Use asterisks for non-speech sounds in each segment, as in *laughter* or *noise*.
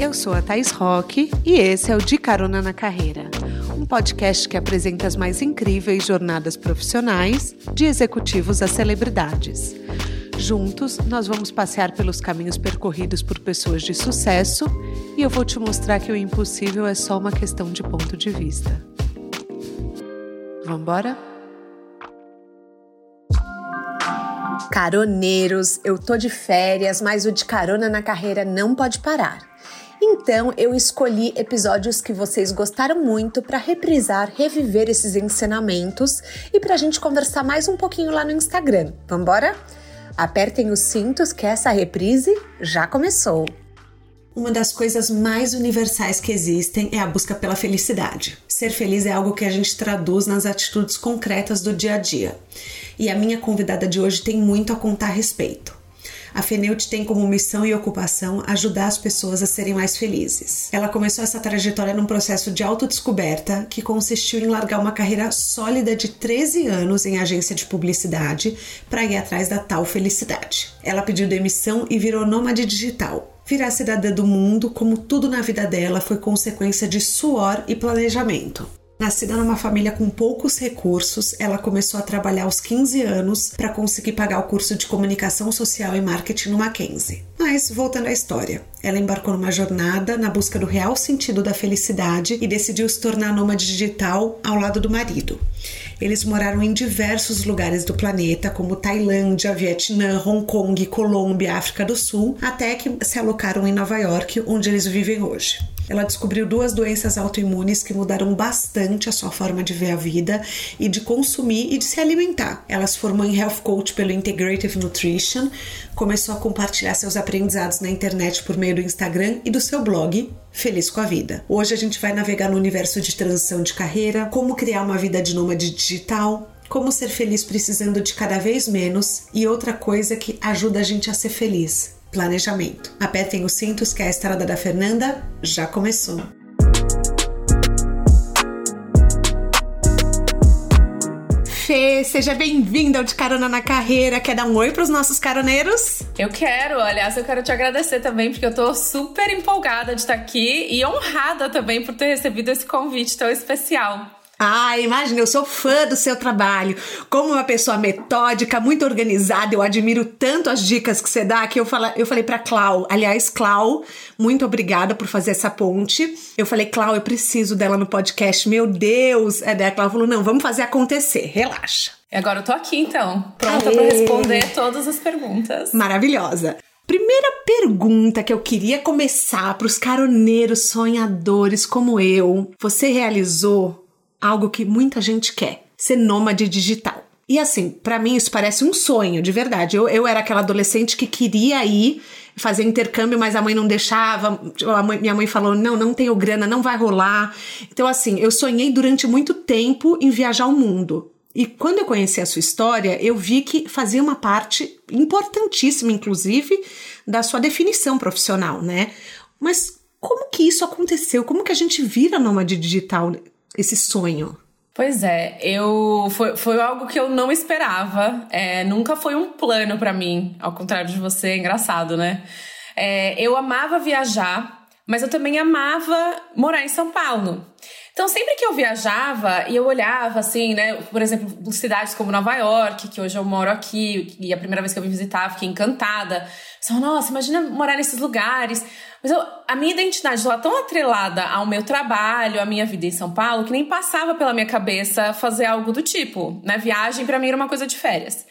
Eu sou a Thais Roque e esse é o De Carona na Carreira, um podcast que apresenta as mais incríveis jornadas profissionais de executivos a celebridades. Juntos, nós vamos passear pelos caminhos percorridos por pessoas de sucesso e eu vou te mostrar que o impossível é só uma questão de ponto de vista. Vamos embora? Caroneiros, eu tô de férias, mas o de carona na carreira não pode parar. Então eu escolhi episódios que vocês gostaram muito para reprisar, reviver esses ensinamentos e para a gente conversar mais um pouquinho lá no Instagram. Vambora? Apertem os cintos que essa reprise já começou. Uma das coisas mais universais que existem é a busca pela felicidade. Ser feliz é algo que a gente traduz nas atitudes concretas do dia a dia e a minha convidada de hoje tem muito a contar a respeito. A Feneut tem como missão e ocupação ajudar as pessoas a serem mais felizes. Ela começou essa trajetória num processo de autodescoberta que consistiu em largar uma carreira sólida de 13 anos em agência de publicidade para ir atrás da tal felicidade. Ela pediu demissão e virou nômade digital. Virar cidadã do mundo, como tudo na vida dela, foi consequência de suor e planejamento. Nascida numa família com poucos recursos, ela começou a trabalhar aos 15 anos para conseguir pagar o curso de comunicação social e marketing no Mackenzie. Mas, voltando à história, ela embarcou numa jornada na busca do real sentido da felicidade e decidiu se tornar nômade digital ao lado do marido. Eles moraram em diversos lugares do planeta, como Tailândia, Vietnã, Hong Kong, Colômbia, África do Sul, até que se alocaram em Nova York, onde eles vivem hoje. Ela descobriu duas doenças autoimunes que mudaram bastante a sua forma de ver a vida e de consumir e de se alimentar. Ela se formou em Health Coach pelo Integrative Nutrition, começou a compartilhar seus aprendizados na internet por meio do Instagram e do seu blog Feliz com a Vida. Hoje a gente vai navegar no universo de transição de carreira, como criar uma vida de nômade digital, como ser feliz precisando de cada vez menos e outra coisa que ajuda a gente a ser feliz planejamento. Apertem os cintos que a estrada da Fernanda já começou. Fê, seja bem-vinda ao De Carona na Carreira. Quer dar um oi para os nossos caroneiros? Eu quero, aliás, eu quero te agradecer também, porque eu tô super empolgada de estar aqui e honrada também por ter recebido esse convite tão especial. Ah, imagina, eu sou fã do seu trabalho. Como uma pessoa metódica, muito organizada, eu admiro tanto as dicas que você dá que eu, fala, eu falei para Clau. Aliás, Clau, muito obrigada por fazer essa ponte. Eu falei, Clau, eu preciso dela no podcast. Meu Deus! É, daí a Clau falou: não, vamos fazer acontecer, relaxa. E agora eu tô aqui então, pronta para responder todas as perguntas. Maravilhosa. Primeira pergunta que eu queria começar para os caroneiros sonhadores como eu. Você realizou algo que muita gente quer: ser nômade digital. E assim, para mim isso parece um sonho, de verdade. Eu, eu era aquela adolescente que queria ir fazer intercâmbio, mas a mãe não deixava. A mãe, minha mãe falou: não, não tenho grana, não vai rolar. Então, assim, eu sonhei durante muito tempo em viajar o mundo. E quando eu conheci a sua história, eu vi que fazia uma parte importantíssima, inclusive, da sua definição profissional, né? Mas como que isso aconteceu? Como que a gente vira nômade digital? Esse sonho? Pois é, eu foi, foi algo que eu não esperava. É, nunca foi um plano para mim, ao contrário de você, é engraçado, né? É, eu amava viajar, mas eu também amava morar em São Paulo. Então, sempre que eu viajava e eu olhava, assim, né, por exemplo, cidades como Nova York, que hoje eu moro aqui, e a primeira vez que eu vim visitar, fiquei encantada. Só, nossa, imagina morar nesses lugares. Mas eu, a minha identidade estava tão atrelada ao meu trabalho, à minha vida em São Paulo, que nem passava pela minha cabeça fazer algo do tipo, né? Viagem para mim era uma coisa de férias.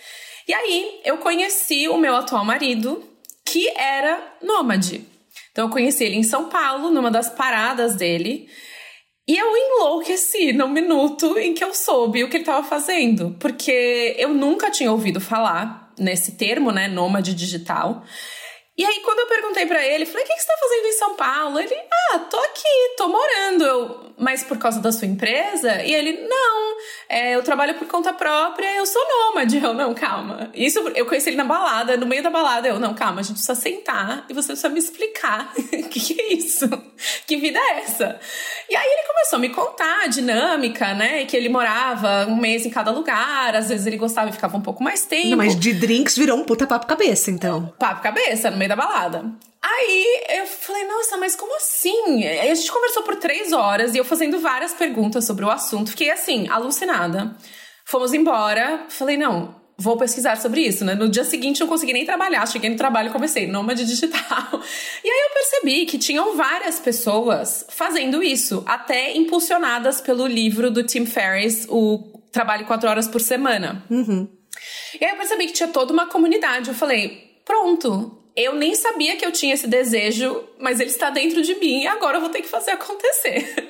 E aí eu conheci o meu atual marido, que era nômade. Então eu conheci ele em São Paulo, numa das paradas dele. E eu enlouqueci no minuto em que eu soube o que ele estava fazendo, porque eu nunca tinha ouvido falar nesse termo, né, nômade digital. E aí, quando eu perguntei para ele, falei: o que, que você tá fazendo em São Paulo? Ele, ah, tô aqui, tô morando. Eu, mas por causa da sua empresa? E ele, não, é, eu trabalho por conta própria, eu sou nômade. Eu, não, calma. Isso eu conheci ele na balada, no meio da balada. Eu, não, calma, a gente precisa sentar e você precisa me explicar o *laughs* que, que é isso? Que vida é essa? E aí ele começou a me contar a dinâmica, né? Que ele morava um mês em cada lugar, às vezes ele gostava e ficava um pouco mais tempo. Não, mas de drinks virou um puta papo cabeça, então. Papo cabeça, no meio da balada. Aí eu falei, falei, nossa, mas como assim? a gente conversou por três horas e eu fazendo várias perguntas sobre o assunto. Fiquei assim, alucinada. Fomos embora. Falei, não, vou pesquisar sobre isso, né? No dia seguinte eu não consegui nem trabalhar, cheguei no trabalho e comecei, nômade digital. *laughs* E aí eu percebi que tinham várias pessoas fazendo isso, até impulsionadas pelo livro do Tim Ferriss, o Trabalho Quatro Horas por Semana. Uhum. E aí eu percebi que tinha toda uma comunidade. Eu falei, pronto, eu nem sabia que eu tinha esse desejo, mas ele está dentro de mim e agora eu vou ter que fazer acontecer. *laughs*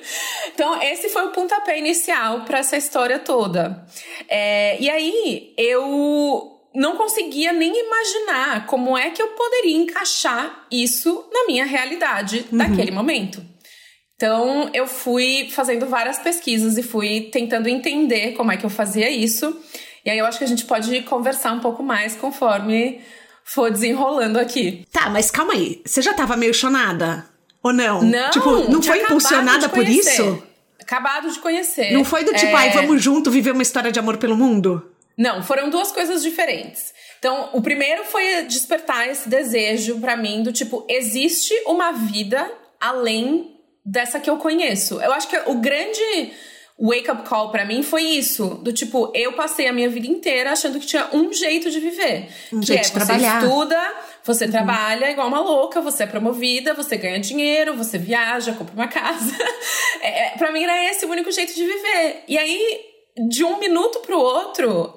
Então, esse foi o pontapé inicial para essa história toda. É, e aí, eu não conseguia nem imaginar como é que eu poderia encaixar isso na minha realidade uhum. naquele momento. Então, eu fui fazendo várias pesquisas e fui tentando entender como é que eu fazia isso. E aí, eu acho que a gente pode conversar um pouco mais conforme for desenrolando aqui. Tá, mas calma aí. Você já tava meio chonada? Ou não? Não. Tipo, não foi impulsionada por isso? Acabado de conhecer. Não foi do tipo, é... ai, vamos junto viver uma história de amor pelo mundo? Não, foram duas coisas diferentes. Então, o primeiro foi despertar esse desejo para mim do tipo, existe uma vida além dessa que eu conheço. Eu acho que o grande wake up call para mim foi isso, do tipo, eu passei a minha vida inteira achando que tinha um jeito de viver, um que jeito é você trabalhar. estuda, você uhum. trabalha igual uma louca, você é promovida, você ganha dinheiro, você viaja, compra uma casa. *laughs* é, é para mim era esse o único jeito de viver. E aí, de um minuto pro outro,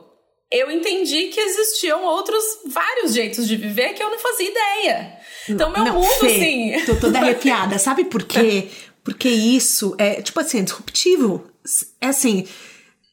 eu entendi que existiam outros vários jeitos de viver que eu não fazia ideia. Então, meu não, mundo, Fê, assim. Tô toda *laughs* arrepiada. Sabe por quê? *laughs* Porque isso é, tipo assim, é disruptivo é assim,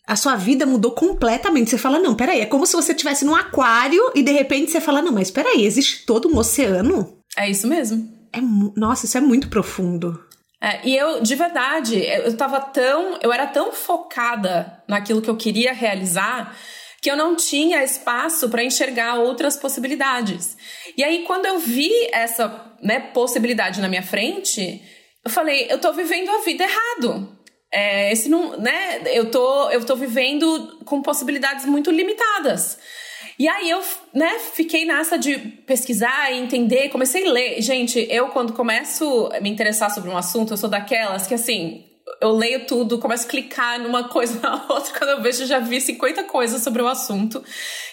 a sua vida mudou completamente. Você fala, não, peraí, é como se você estivesse num aquário e de repente você fala, não, mas peraí, existe todo um oceano? É isso mesmo. É, nossa, isso é muito profundo. É, e eu, de verdade, eu tava tão. Eu era tão focada naquilo que eu queria realizar que eu não tinha espaço para enxergar outras possibilidades. E aí, quando eu vi essa né, possibilidade na minha frente, eu falei, eu tô vivendo a vida errado. É, esse não, né? Eu tô, eu tô vivendo com possibilidades muito limitadas. E aí eu, né, fiquei nessa de pesquisar e entender, comecei a ler. Gente, eu quando começo a me interessar sobre um assunto, eu sou daquelas que assim, eu leio tudo, começo a clicar numa coisa na *laughs* outra, quando eu vejo eu já vi 50 coisas sobre o assunto.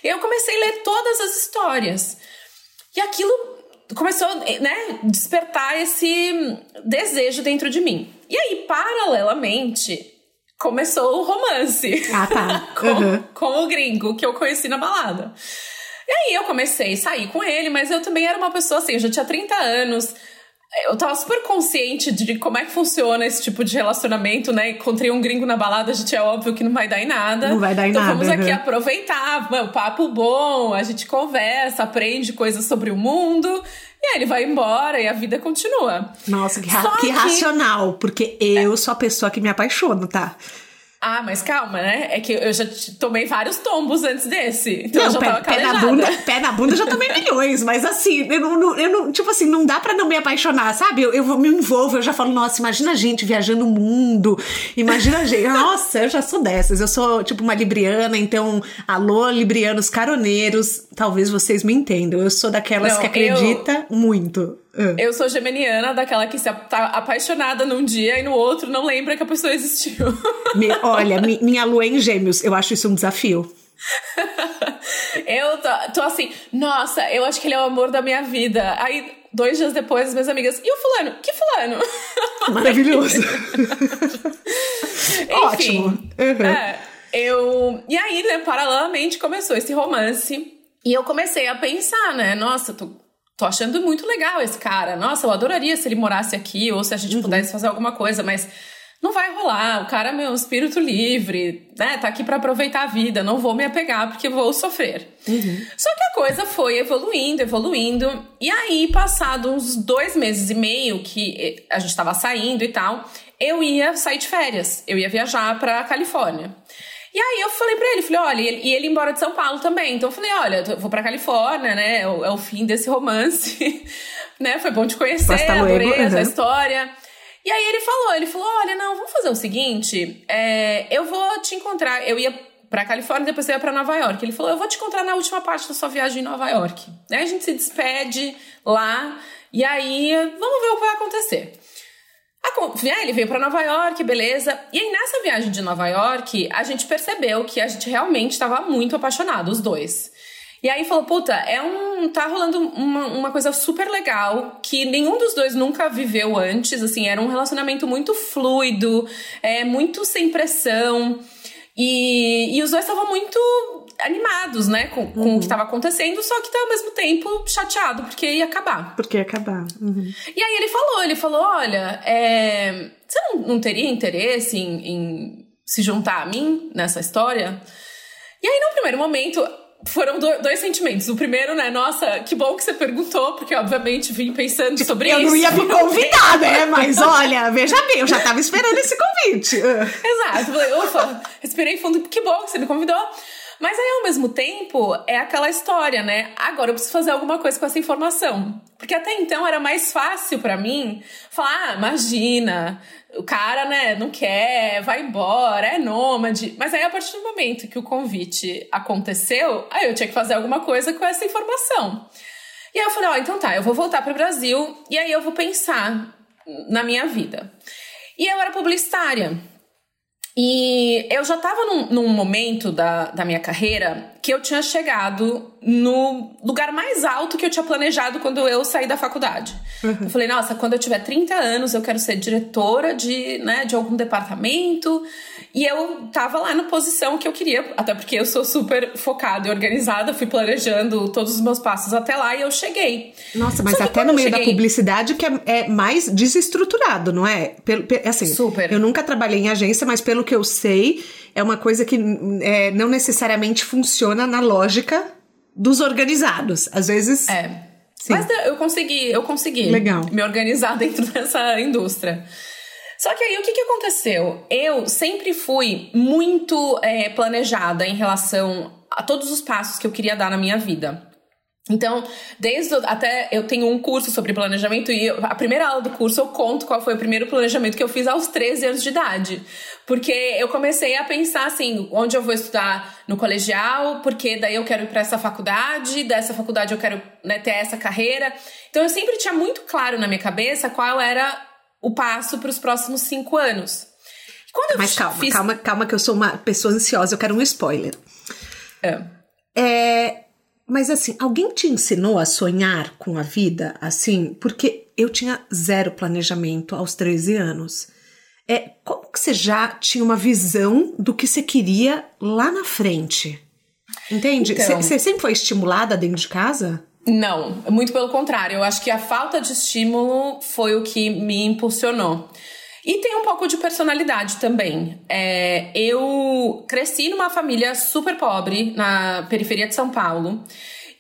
E eu comecei a ler todas as histórias. E aquilo começou, né, despertar esse desejo dentro de mim. E aí, paralelamente, começou o romance. Ah, tá. *laughs* com, uhum. com o gringo que eu conheci na balada. E aí eu comecei a sair com ele, mas eu também era uma pessoa assim, eu já tinha 30 anos. Eu tava super consciente de como é que funciona esse tipo de relacionamento, né? Encontrei um gringo na balada, a gente é óbvio que não vai dar em nada. Não vai dar em então, nada. Então vamos aqui uhum. aproveitar, o papo bom, a gente conversa, aprende coisas sobre o mundo. E aí ele vai embora e a vida continua. Nossa, que, ra que, que racional, porque eu é. sou a pessoa que me apaixono, tá? Ah, mas calma, né? É que eu já tomei vários tombos antes desse. Então não, eu já pé, tava pé na bunda, pé na bunda eu já tomei *laughs* milhões, mas assim, eu não, eu não, tipo assim, não dá para não me apaixonar, sabe? Eu, eu me envolvo, eu já falo, nossa, imagina a gente viajando o mundo, imagina a gente, *laughs* nossa, eu já sou dessas, eu sou tipo uma libriana, então, alô, librianos caroneiros, talvez vocês me entendam, eu sou daquelas não, que acredita eu... muito. Uh. Eu sou geminiana, daquela que se tá apaixonada num dia e no outro não lembra que a pessoa existiu. *laughs* Me, olha, mi, minha lua é em gêmeos, eu acho isso um desafio. eu tô, tô, assim, nossa, eu acho que ele é o amor da minha vida. Aí, dois dias depois, as minhas amigas, e o fulano? Que fulano? *laughs* Maravilhoso. Enfim, Ótimo. Uhum. É, eu. E aí, né, paralelamente começou esse romance. E eu comecei a pensar, né? Nossa, tô tô achando muito legal esse cara. Nossa, eu adoraria se ele morasse aqui ou se a gente uhum. pudesse fazer alguma coisa, mas não vai rolar. O cara é meu espírito livre, né? Tá aqui para aproveitar a vida. Não vou me apegar porque vou sofrer. Uhum. Só que a coisa foi evoluindo, evoluindo. E aí, passado uns dois meses e meio que a gente tava saindo e tal, eu ia sair de férias. Eu ia viajar pra Califórnia. E aí eu falei pra ele, falei, olha, e ele, e ele embora de São Paulo também. Então eu falei, olha, eu vou pra Califórnia, né? É o, é o fim desse romance, *laughs* né? Foi bom te conhecer, adorei uhum. essa história. E aí ele falou, ele falou, olha, não, vamos fazer o seguinte, é, eu vou te encontrar, eu ia pra Califórnia, depois eu ia pra Nova York. Ele falou, eu vou te encontrar na última parte da sua viagem em Nova York. Aí a gente se despede lá, E aí, vamos ver o que vai acontecer. A, ele veio para Nova York, beleza. E aí, nessa viagem de Nova York, a gente percebeu que a gente realmente estava muito apaixonado, os dois. E aí falou, puta, é um. tá rolando uma, uma coisa super legal que nenhum dos dois nunca viveu antes. Assim, era um relacionamento muito fluido, é, muito sem pressão. E, e os dois estavam muito animados, né, com, com uhum. o que estava acontecendo, só que tá ao mesmo tempo chateado, porque ia acabar. Porque ia acabar. Uhum. E aí ele falou, ele falou, olha, é, você não, não teria interesse em, em se juntar a mim nessa história? E aí, no primeiro momento, foram dois sentimentos. O primeiro, né? Nossa, que bom que você perguntou, porque obviamente vim pensando sobre eu isso. Eu não ia me convidar, né? Mas *laughs* olha, veja bem, eu já tava esperando esse convite. Exato. Falei, ufa, respirei fundo, que bom que você me convidou. Mas aí, ao mesmo tempo, é aquela história, né? Agora eu preciso fazer alguma coisa com essa informação. Porque até então era mais fácil para mim falar, ah, imagina, o cara, né, não quer, vai embora, é nômade. Mas aí, a partir do momento que o convite aconteceu, aí eu tinha que fazer alguma coisa com essa informação. E aí eu falei, ó, oh, então tá, eu vou voltar para o Brasil e aí eu vou pensar na minha vida. E eu era publicitária. E eu já estava num, num, momento da, da minha carreira que eu tinha chegado no lugar mais alto que eu tinha planejado quando eu saí da faculdade. Uhum. Eu falei, nossa, quando eu tiver 30 anos, eu quero ser diretora de, né, de algum departamento. E eu tava lá na posição que eu queria, até porque eu sou super focada e organizada, fui planejando todos os meus passos até lá e eu cheguei. Nossa, mas até no meio cheguei... da publicidade que é, é, mais desestruturado, não é? Pelo, assim, super. Eu nunca trabalhei em agência, mas pelo que eu sei, é uma coisa que é, não necessariamente funciona na lógica dos organizados. Às vezes. É. Sim. Mas eu consegui, eu consegui Legal. me organizar *laughs* dentro dessa indústria. Só que aí o que, que aconteceu? Eu sempre fui muito é, planejada em relação a todos os passos que eu queria dar na minha vida. Então, desde até eu tenho um curso sobre planejamento e a primeira aula do curso eu conto qual foi o primeiro planejamento que eu fiz aos 13 anos de idade. Porque eu comecei a pensar assim, onde eu vou estudar no colegial, porque daí eu quero ir para essa faculdade, dessa faculdade eu quero né, ter essa carreira. Então eu sempre tinha muito claro na minha cabeça qual era o passo para os próximos cinco anos. Mas calma, fiz... calma, calma, que eu sou uma pessoa ansiosa, eu quero um spoiler. É. é. Mas assim, alguém te ensinou a sonhar com a vida assim? Porque eu tinha zero planejamento aos 13 anos. É, como que você já tinha uma visão do que você queria lá na frente? Entende? Então, você sempre foi estimulada dentro de casa? Não, muito pelo contrário. Eu acho que a falta de estímulo foi o que me impulsionou. E tem um pouco de personalidade também. É, eu cresci numa família super pobre na periferia de São Paulo.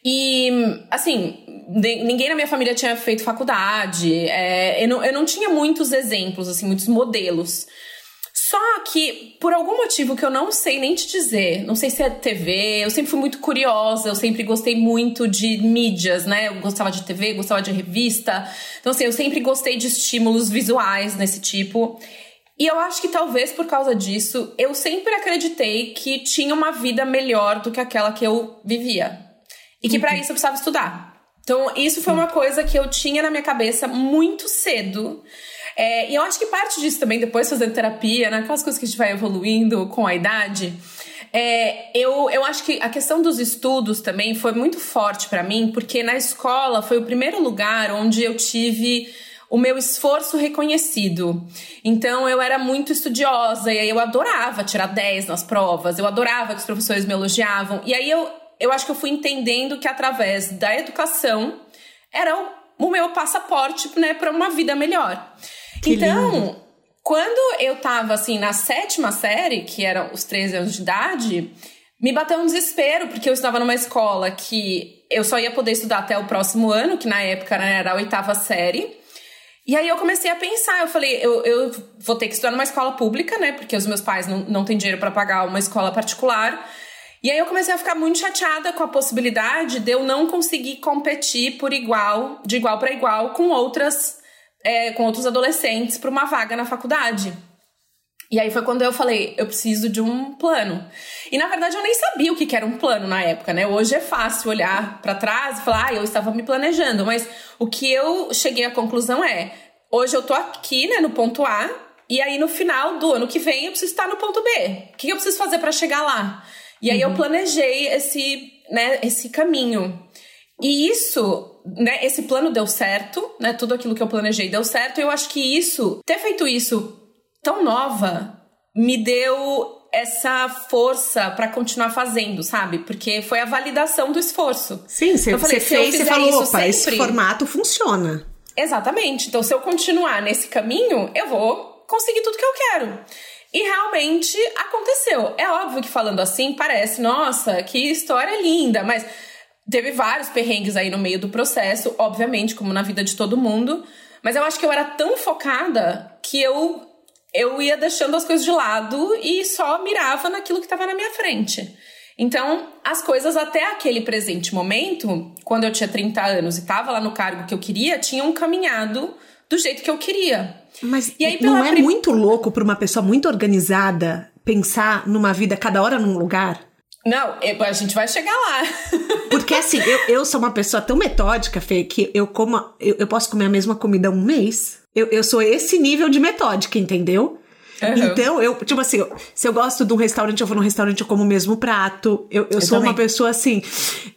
E, assim, ninguém na minha família tinha feito faculdade. É, eu, não, eu não tinha muitos exemplos, assim, muitos modelos. Só que, por algum motivo que eu não sei nem te dizer, não sei se é TV, eu sempre fui muito curiosa, eu sempre gostei muito de mídias, né? Eu gostava de TV, gostava de revista. Então, assim, eu sempre gostei de estímulos visuais nesse tipo. E eu acho que talvez por causa disso, eu sempre acreditei que tinha uma vida melhor do que aquela que eu vivia. E que para uhum. isso eu precisava estudar. Então, isso foi uma coisa que eu tinha na minha cabeça muito cedo. É, e eu acho que parte disso também, depois fazendo terapia, né? Aquelas coisas que a gente vai evoluindo com a idade. É, eu, eu acho que a questão dos estudos também foi muito forte para mim, porque na escola foi o primeiro lugar onde eu tive o meu esforço reconhecido. Então eu era muito estudiosa e aí eu adorava tirar 10 nas provas, eu adorava que os professores me elogiavam. E aí eu, eu acho que eu fui entendendo que através da educação era o, o meu passaporte né, para uma vida melhor. Que então, lindo. quando eu tava assim na sétima série, que eram os 13 anos de idade, me bateu um desespero, porque eu estava numa escola que eu só ia poder estudar até o próximo ano, que na época né, era a oitava série. E aí eu comecei a pensar, eu falei, eu, eu vou ter que estudar numa escola pública, né? Porque os meus pais não, não têm dinheiro para pagar uma escola particular. E aí eu comecei a ficar muito chateada com a possibilidade de eu não conseguir competir por igual, de igual para igual, com outras é, com outros adolescentes para uma vaga na faculdade. E aí foi quando eu falei, eu preciso de um plano. E na verdade eu nem sabia o que era um plano na época, né? Hoje é fácil olhar para trás e falar, ah, eu estava me planejando. Mas o que eu cheguei à conclusão é, hoje eu tô aqui, né, no ponto A, e aí no final do ano que vem eu preciso estar no ponto B. O que eu preciso fazer para chegar lá? E aí uhum. eu planejei esse, né, esse caminho. E isso, né, esse plano deu certo, né? Tudo aquilo que eu planejei deu certo. E eu acho que isso, ter feito isso tão nova, me deu essa força para continuar fazendo, sabe? Porque foi a validação do esforço. Sim, você, falei, você fez, você falou, opa, sempre... esse formato funciona. Exatamente. Então, se eu continuar nesse caminho, eu vou conseguir tudo que eu quero. E realmente aconteceu. É óbvio que falando assim parece, nossa, que história linda, mas teve vários perrengues aí no meio do processo, obviamente, como na vida de todo mundo. Mas eu acho que eu era tão focada que eu eu ia deixando as coisas de lado e só mirava naquilo que estava na minha frente. Então, as coisas até aquele presente momento, quando eu tinha 30 anos e estava lá no cargo que eu queria, tinham caminhado do jeito que eu queria. Mas aí, não é prim... muito louco para uma pessoa muito organizada pensar numa vida cada hora num lugar? Não, a gente vai chegar lá. *laughs* Porque assim, eu, eu sou uma pessoa tão metódica, Fê, que eu como. Eu, eu posso comer a mesma comida um mês. Eu, eu sou esse nível de metódica, entendeu? Uhum. Então, eu, tipo assim, se eu gosto de um restaurante, eu vou num restaurante, eu como o mesmo prato. Eu, eu, eu sou também. uma pessoa assim,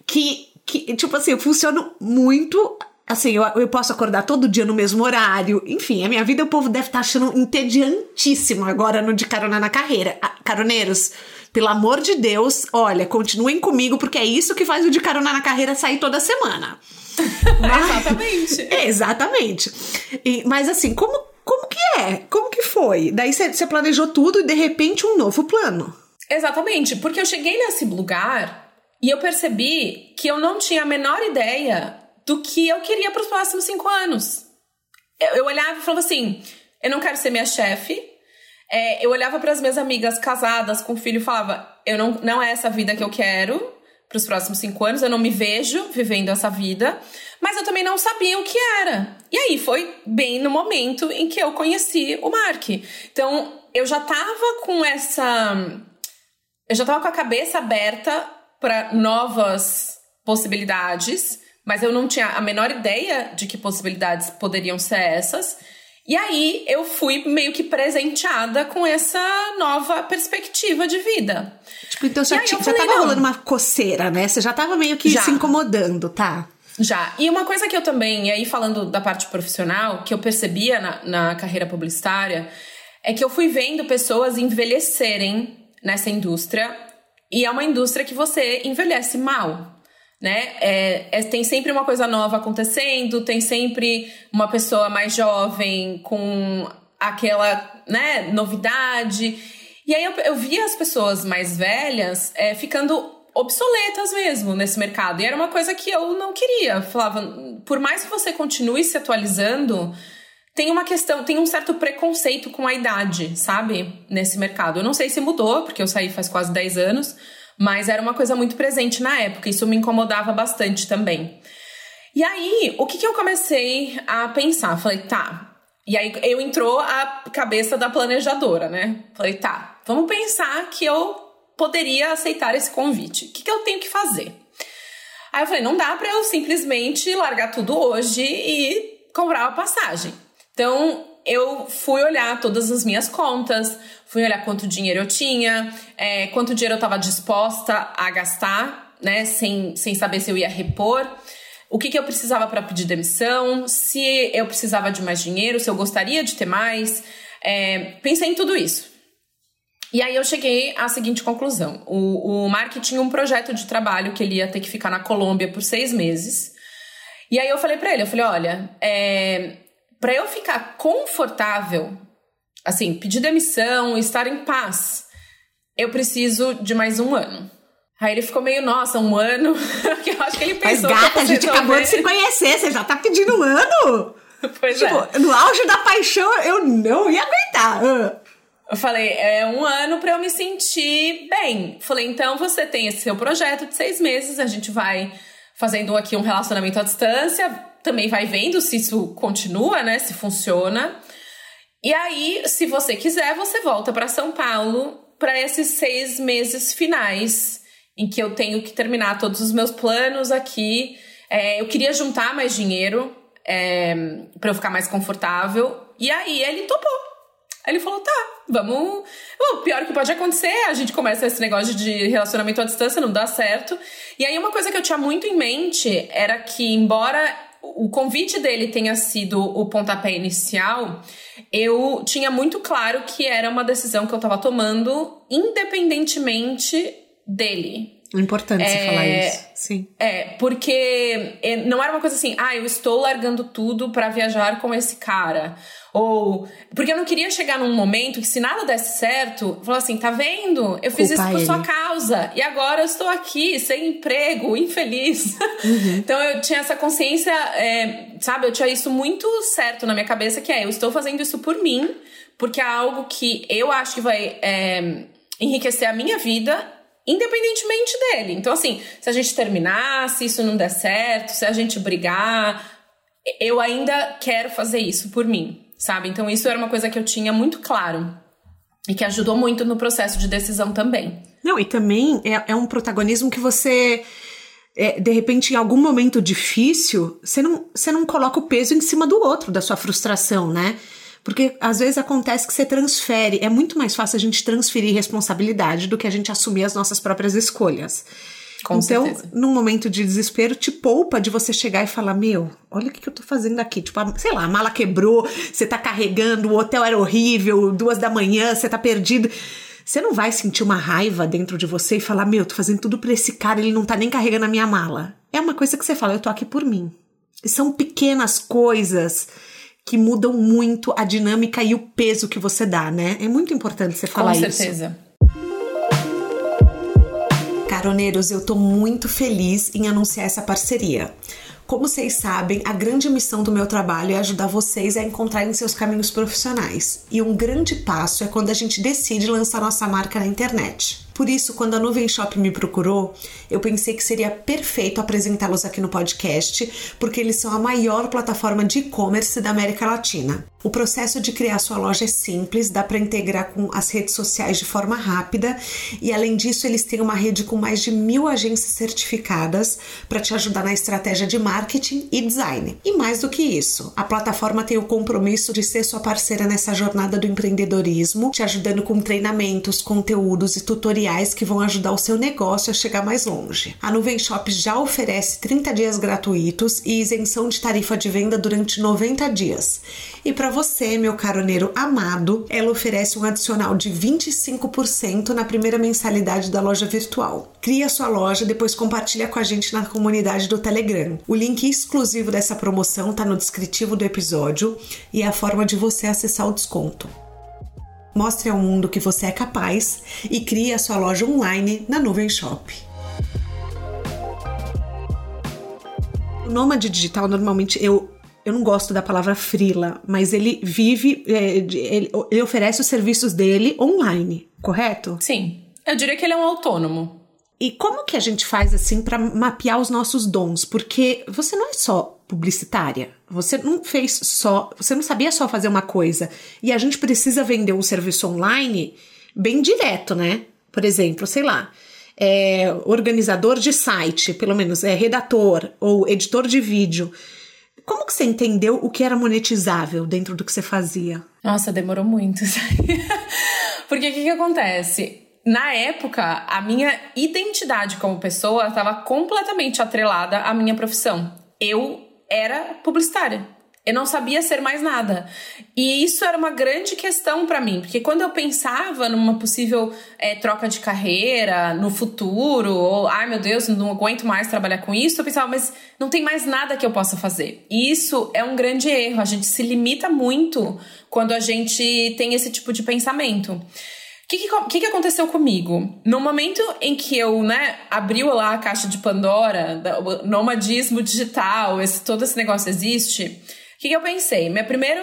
que, que, tipo assim, eu funciono muito Assim, eu, eu posso acordar todo dia no mesmo horário. Enfim, a minha vida o povo deve estar tá achando entediantíssimo agora no De Carona na Carreira. Ah, caroneiros, pelo amor de Deus, olha, continuem comigo, porque é isso que faz o De Carona na Carreira sair toda semana. *laughs* Mas, exatamente. exatamente. E, mas assim, como, como que é? Como que foi? Daí você planejou tudo e de repente um novo plano. Exatamente, porque eu cheguei nesse lugar e eu percebi que eu não tinha a menor ideia do que eu queria para os próximos cinco anos. Eu, eu, olhava e falava assim: eu não quero ser minha chefe. É, eu olhava para as minhas amigas casadas com filho e falava: eu não, não é essa vida que eu quero para os próximos cinco anos, eu não me vejo vivendo essa vida, mas eu também não sabia o que era. E aí foi bem no momento em que eu conheci o Mark. Então eu já tava com essa. Eu já tava com a cabeça aberta para novas possibilidades mas eu não tinha a menor ideia de que possibilidades poderiam ser essas. E aí eu fui meio que presenteada com essa nova perspectiva de vida. Tipo, então já, já falei, tava rolando uma coceira, né? Você já tava meio que já. se incomodando, tá? Já. E uma coisa que eu também, e aí falando da parte profissional, que eu percebia na, na carreira publicitária, é que eu fui vendo pessoas envelhecerem nessa indústria. E é uma indústria que você envelhece mal né? É, é, tem sempre uma coisa nova acontecendo, tem sempre uma pessoa mais jovem com aquela né, novidade. E aí eu, eu via as pessoas mais velhas é, ficando obsoletas mesmo nesse mercado. E era uma coisa que eu não queria. Falava, por mais que você continue se atualizando, tem uma questão, tem um certo preconceito com a idade, sabe? Nesse mercado. Eu não sei se mudou, porque eu saí faz quase 10 anos mas era uma coisa muito presente na época, isso me incomodava bastante também. E aí, o que, que eu comecei a pensar? Falei, tá. E aí eu entrou a cabeça da planejadora, né? Falei, tá, vamos pensar que eu poderia aceitar esse convite. O que, que eu tenho que fazer? Aí eu falei, não dá para eu simplesmente largar tudo hoje e comprar uma passagem. Então, eu fui olhar todas as minhas contas, fui olhar quanto dinheiro eu tinha, é, quanto dinheiro eu estava disposta a gastar, né, sem, sem saber se eu ia repor, o que, que eu precisava para pedir demissão, se eu precisava de mais dinheiro, se eu gostaria de ter mais. É, pensei em tudo isso. E aí eu cheguei à seguinte conclusão: o, o Mark tinha um projeto de trabalho que ele ia ter que ficar na Colômbia por seis meses. E aí eu falei para ele, eu falei, olha, é, para eu ficar confortável, assim, pedir demissão, estar em paz, eu preciso de mais um ano. Aí ele ficou meio, nossa, um ano. *laughs* eu acho que ele pensou. Mas gata, a gente acabou de se conhecer, você já tá pedindo um ano? *laughs* Pois tipo, é. no auge da paixão, eu não ia aguentar. Eu falei, é um ano para eu me sentir bem. Falei, então você tem esse seu projeto de seis meses, a gente vai fazendo aqui um relacionamento à distância, também vai vendo se isso continua, né? Se funciona. E aí, se você quiser, você volta para São Paulo para esses seis meses finais, em que eu tenho que terminar todos os meus planos aqui. É, eu queria juntar mais dinheiro é, para eu ficar mais confortável. E aí ele topou. Ele falou: tá, vamos. O pior que pode acontecer, a gente começa esse negócio de relacionamento à distância, não dá certo. E aí, uma coisa que eu tinha muito em mente era que, embora o convite dele tenha sido o pontapé inicial, eu tinha muito claro que era uma decisão que eu estava tomando independentemente dele. Importante é, você falar isso. Sim. É, porque é, não era uma coisa assim, ah, eu estou largando tudo para viajar com esse cara. Ou. Porque eu não queria chegar num momento que, se nada desse certo, falar assim: tá vendo? Eu fiz isso por ele. sua causa. E agora eu estou aqui, sem emprego, *laughs* infeliz. Uhum. então eu tinha essa consciência, é, sabe? Eu tinha isso muito certo na minha cabeça, que é: eu estou fazendo isso por mim, porque é algo que eu acho que vai é, enriquecer a minha vida independentemente dele. Então, assim, se a gente terminar, se isso não der certo, se a gente brigar, eu ainda quero fazer isso por mim, sabe? Então, isso era uma coisa que eu tinha muito claro e que ajudou muito no processo de decisão também. Não, e também é, é um protagonismo que você. É, de repente, em algum momento difícil, você não, você não coloca o peso em cima do outro, da sua frustração, né? Porque às vezes acontece que você transfere. É muito mais fácil a gente transferir responsabilidade do que a gente assumir as nossas próprias escolhas. Com então, certeza. num momento de desespero, te poupa de você chegar e falar: Meu, olha o que, eu tô fazendo aqui. Tipo, a, sei lá, a mala quebrou, você tá carregando, o hotel era horrível, duas da manhã, você tá perdido. Você não vai sentir uma raiva dentro de você e falar: Meu, tô fazendo tudo pra esse cara, ele não tá nem carregando a minha mala. É uma coisa que você fala: Eu tô aqui por mim. E são pequenas coisas que mudam muito a dinâmica e o peso que você dá, né? É muito importante você falar isso. Com certeza. Isso. Caroneiros, eu tô muito feliz em anunciar essa parceria. Como vocês sabem, a grande missão do meu trabalho é ajudar vocês a encontrarem seus caminhos profissionais. E um grande passo é quando a gente decide lançar nossa marca na internet. Por isso, quando a Nuvem Shop me procurou, eu pensei que seria perfeito apresentá-los aqui no podcast, porque eles são a maior plataforma de e-commerce da América Latina. O processo de criar sua loja é simples, dá para integrar com as redes sociais de forma rápida e, além disso, eles têm uma rede com mais de mil agências certificadas para te ajudar na estratégia de marketing e design. E mais do que isso, a plataforma tem o compromisso de ser sua parceira nessa jornada do empreendedorismo, te ajudando com treinamentos, conteúdos e tutoriais tutoriais que vão ajudar o seu negócio a chegar mais longe. A Nuvem Shop já oferece 30 dias gratuitos e isenção de tarifa de venda durante 90 dias. E para você, meu caroneiro amado, ela oferece um adicional de 25% na primeira mensalidade da loja virtual. Cria sua loja, depois compartilha com a gente na comunidade do Telegram. O link exclusivo dessa promoção está no descritivo do episódio e é a forma de você acessar o desconto. Mostre ao mundo que você é capaz e crie a sua loja online na Nuvem Shop. O nômade digital, normalmente, eu, eu não gosto da palavra frila, mas ele vive, é, ele, ele oferece os serviços dele online, correto? Sim. Eu diria que ele é um autônomo. E como que a gente faz assim para mapear os nossos dons? Porque você não é só publicitária. Você não fez só, você não sabia só fazer uma coisa. E a gente precisa vender um serviço online bem direto, né? Por exemplo, sei lá, é, organizador de site, pelo menos é redator ou editor de vídeo. Como que você entendeu o que era monetizável dentro do que você fazia? Nossa, demorou muito. *laughs* Porque o que, que acontece? Na época, a minha identidade como pessoa estava completamente atrelada à minha profissão. Eu era publicitária. Eu não sabia ser mais nada. E isso era uma grande questão para mim, porque quando eu pensava numa possível é, troca de carreira no futuro, ou ai meu Deus, não aguento mais trabalhar com isso, eu pensava, mas não tem mais nada que eu possa fazer. E isso é um grande erro. A gente se limita muito quando a gente tem esse tipo de pensamento que, que, que, aconteceu comigo? No momento em que eu, né, abriu lá a caixa de Pandora, o nomadismo digital, esse, todo esse negócio existe, o que, que eu pensei? Meu primeiro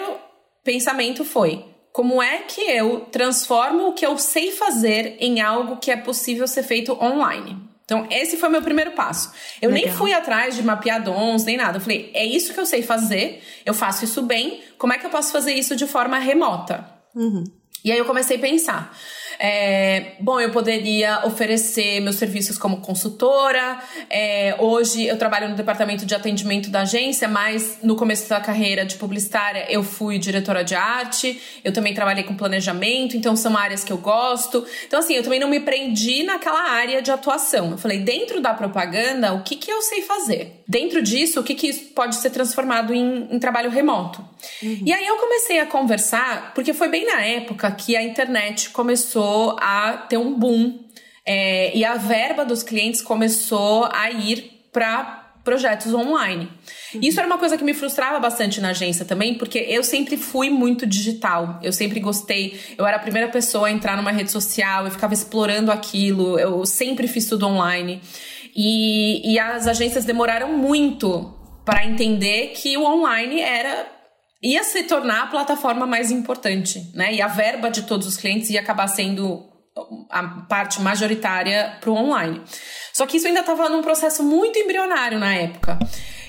pensamento foi: como é que eu transformo o que eu sei fazer em algo que é possível ser feito online? Então, esse foi meu primeiro passo. Eu Legal. nem fui atrás de mapear dons, nem nada. Eu falei, é isso que eu sei fazer, eu faço isso bem, como é que eu posso fazer isso de forma remota? Uhum. E aí eu comecei a pensar. É, bom, eu poderia oferecer meus serviços como consultora. É, hoje eu trabalho no departamento de atendimento da agência, mas no começo da carreira de publicitária eu fui diretora de arte. Eu também trabalhei com planejamento, então são áreas que eu gosto. Então, assim, eu também não me prendi naquela área de atuação. Eu falei, dentro da propaganda, o que, que eu sei fazer? Dentro disso, o que, que pode ser transformado em, em trabalho remoto? Uhum. E aí eu comecei a conversar, porque foi bem na época que a internet começou começou a ter um boom é, e a verba dos clientes começou a ir para projetos online. Uhum. Isso era uma coisa que me frustrava bastante na agência também, porque eu sempre fui muito digital. Eu sempre gostei. Eu era a primeira pessoa a entrar numa rede social, eu ficava explorando aquilo. Eu sempre fiz tudo online. E, e as agências demoraram muito para entender que o online era ia se tornar a plataforma mais importante, né? E a verba de todos os clientes ia acabar sendo a parte majoritária para o online. Só que isso ainda estava num processo muito embrionário na época.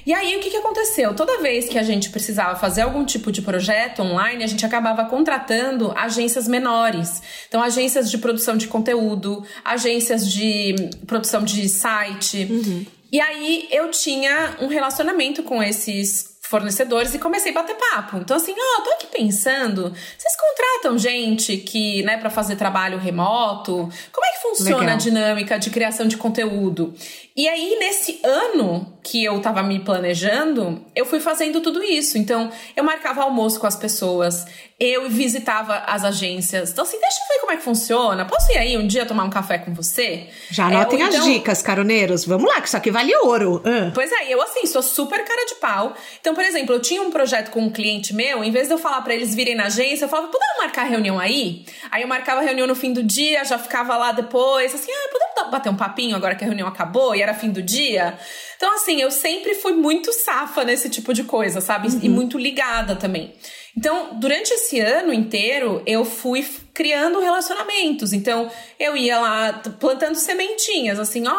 E aí, o que, que aconteceu? Toda vez que a gente precisava fazer algum tipo de projeto online, a gente acabava contratando agências menores. Então, agências de produção de conteúdo, agências de produção de site. Uhum. E aí, eu tinha um relacionamento com esses fornecedores e comecei a bater papo. Então, assim, ó, oh, tô aqui pensando, vocês contratam gente que, né, para fazer trabalho remoto? Como é que funciona Legal. a dinâmica de criação de conteúdo? E aí, nesse ano que eu tava me planejando, eu fui fazendo tudo isso. Então, eu marcava almoço com as pessoas, eu visitava as agências. Então, assim, deixa eu ver como é que funciona. Posso ir aí um dia tomar um café com você? Já anotem é, então... as dicas, caroneiros. Vamos lá, que isso aqui vale ouro. Uh. Pois é, eu, assim, sou super cara de pau. Então, por exemplo, eu tinha um projeto com um cliente meu, em vez de eu falar para eles virem na agência, eu falava, podemos marcar reunião aí? Aí eu marcava a reunião no fim do dia, já ficava lá depois, assim, ah, podemos bater um papinho agora que a reunião acabou? E era fim do dia. Então, assim, eu sempre fui muito safa nesse tipo de coisa, sabe? Uhum. E muito ligada também. Então, durante esse ano inteiro, eu fui criando relacionamentos. Então, eu ia lá plantando sementinhas, assim, ó,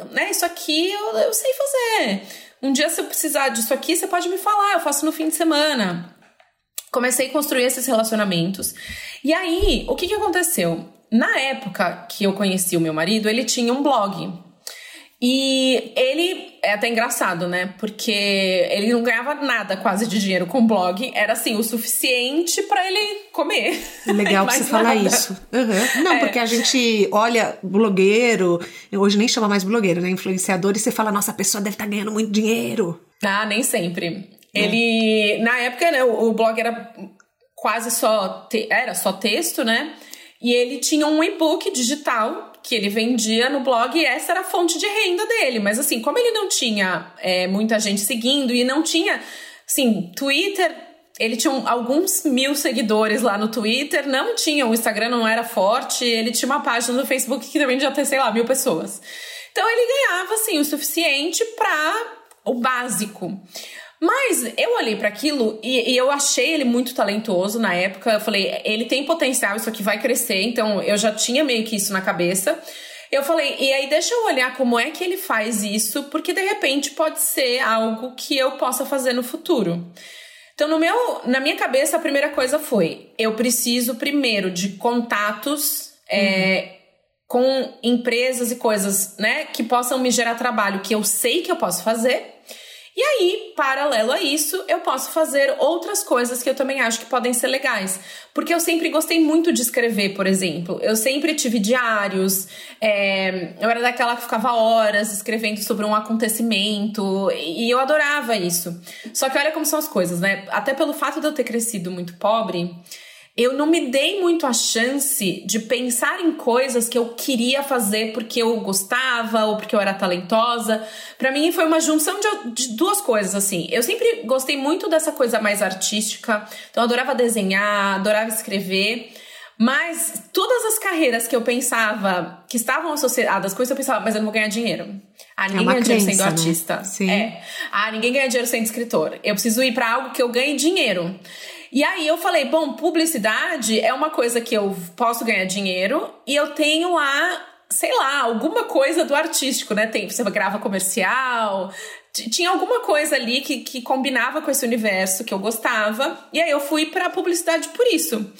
oh, né, isso aqui eu, eu sei fazer. Um dia, se eu precisar disso aqui, você pode me falar, eu faço no fim de semana. Comecei a construir esses relacionamentos. E aí, o que, que aconteceu? Na época que eu conheci o meu marido, ele tinha um blog. E ele é até engraçado, né? Porque ele não ganhava nada quase de dinheiro com o blog. Era assim, o suficiente para ele comer. Legal *laughs* você falar isso. Uhum. Não, é. porque a gente olha blogueiro, hoje nem chama mais blogueiro, né? Influenciador, e você fala, nossa, a pessoa deve estar tá ganhando muito dinheiro. Ah, nem sempre. É. Ele. Na época, né, o, o blog era quase só. Te, era só texto, né? E ele tinha um e-book digital que ele vendia no blog e essa era a fonte de renda dele. Mas assim, como ele não tinha é, muita gente seguindo e não tinha, assim, Twitter, ele tinha alguns mil seguidores lá no Twitter, não tinha, o Instagram não era forte, ele tinha uma página no Facebook que também já tem, sei lá, mil pessoas. Então ele ganhava, assim, o suficiente para o básico. Mas eu olhei para aquilo e, e, eu achei ele muito talentoso na época. Eu falei, ele tem potencial, isso aqui vai crescer. Então eu já tinha meio que isso na cabeça. Eu falei, e aí deixa eu olhar como é que ele faz isso, porque de repente pode ser algo que eu possa fazer no futuro. Então, no meu, na minha cabeça, a primeira coisa foi: eu preciso primeiro de contatos uhum. é, com empresas e coisas, né, que possam me gerar trabalho que eu sei que eu posso fazer. E aí, paralelo a isso, eu posso fazer outras coisas que eu também acho que podem ser legais. Porque eu sempre gostei muito de escrever, por exemplo. Eu sempre tive diários, é, eu era daquela que ficava horas escrevendo sobre um acontecimento, e eu adorava isso. Só que olha como são as coisas, né? Até pelo fato de eu ter crescido muito pobre eu não me dei muito a chance de pensar em coisas que eu queria fazer porque eu gostava ou porque eu era talentosa. Para mim foi uma junção de, de, duas coisas assim. Eu sempre gostei muito dessa coisa mais artística, então eu adorava desenhar, adorava escrever. Mas todas as carreiras que eu pensava que estavam associadas com isso, eu pensava, mas eu não vou ganhar dinheiro. Ah, ninguém é ganha crença, dinheiro sendo né? artista. Sim. É. Ah, ninguém ganha dinheiro sendo escritor. Eu preciso ir para algo que eu ganhe dinheiro. E aí eu falei, bom, publicidade é uma coisa que eu posso ganhar dinheiro e eu tenho lá sei lá, alguma coisa do artístico, né? Tem, você grava comercial, tinha alguma coisa ali que, que combinava com esse universo que eu gostava, e aí eu fui para publicidade por isso.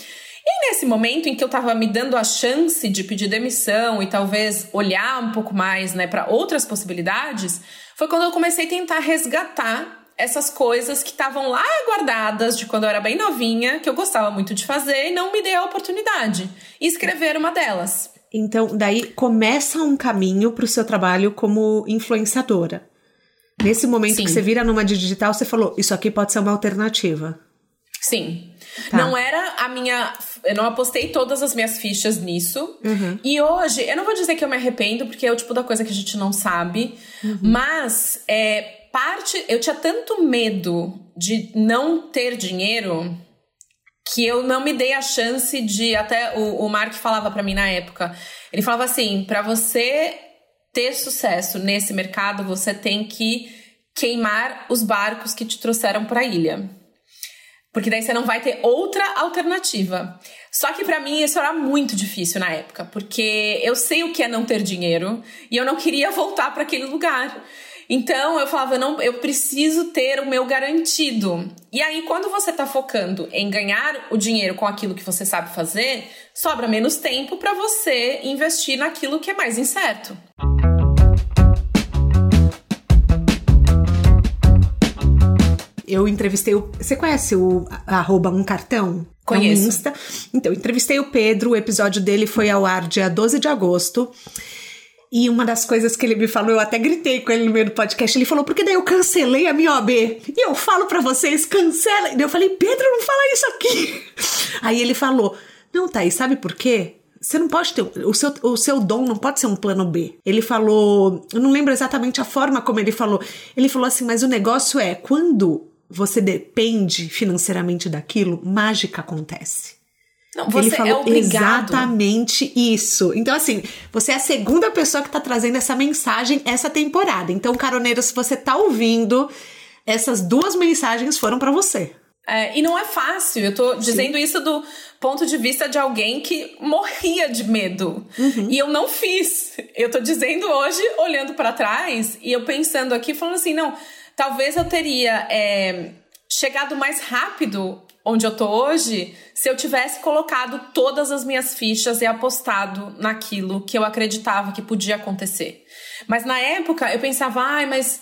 E nesse momento em que eu estava me dando a chance de pedir demissão e talvez olhar um pouco mais né, para outras possibilidades, foi quando eu comecei a tentar resgatar essas coisas que estavam lá guardadas de quando eu era bem novinha, que eu gostava muito de fazer e não me dei a oportunidade. E escrever uma delas. Então, daí começa um caminho para o seu trabalho como influenciadora. Nesse momento Sim. que você vira numa digital, você falou: Isso aqui pode ser uma alternativa. Sim. Tá. Não era a minha. Eu não apostei todas as minhas fichas nisso. Uhum. E hoje, eu não vou dizer que eu me arrependo, porque é o tipo da coisa que a gente não sabe. Uhum. Mas, é, parte. Eu tinha tanto medo de não ter dinheiro que eu não me dei a chance de. Até o, o Mark falava para mim na época. Ele falava assim: para você ter sucesso nesse mercado, você tem que queimar os barcos que te trouxeram para a ilha. Porque daí você não vai ter outra alternativa. Só que para mim isso era muito difícil na época, porque eu sei o que é não ter dinheiro e eu não queria voltar para aquele lugar. Então eu falava, não, eu preciso ter o meu garantido. E aí, quando você está focando em ganhar o dinheiro com aquilo que você sabe fazer, sobra menos tempo para você investir naquilo que é mais incerto. Eu entrevistei o. Você conhece o arroba um cartão? Conheço. Insta. Então, entrevistei o Pedro, o episódio dele foi ao ar dia 12 de agosto. E uma das coisas que ele me falou, eu até gritei com ele no meio do podcast, ele falou, porque daí eu cancelei a minha OB. E eu falo para vocês, cancela. E eu falei, Pedro, não fala isso aqui. *laughs* Aí ele falou, não, Thaís, sabe por quê? Você não pode ter. O seu, o seu dom não pode ser um plano B. Ele falou. Eu não lembro exatamente a forma como ele falou. Ele falou assim: mas o negócio é quando você depende financeiramente daquilo, mágica acontece. Não, você ele falou é exatamente isso. Então, assim, você é a segunda pessoa que tá trazendo essa mensagem essa temporada. Então, caroneiro, se você tá ouvindo, essas duas mensagens foram para você. É, e não é fácil. Eu tô dizendo Sim. isso do ponto de vista de alguém que morria de medo. Uhum. E eu não fiz. Eu tô dizendo hoje, olhando para trás, e eu pensando aqui, falando assim, não, talvez eu teria é, chegado mais rápido onde eu tô hoje se eu tivesse colocado todas as minhas fichas e apostado naquilo que eu acreditava que podia acontecer. Mas na época eu pensava, ai, mas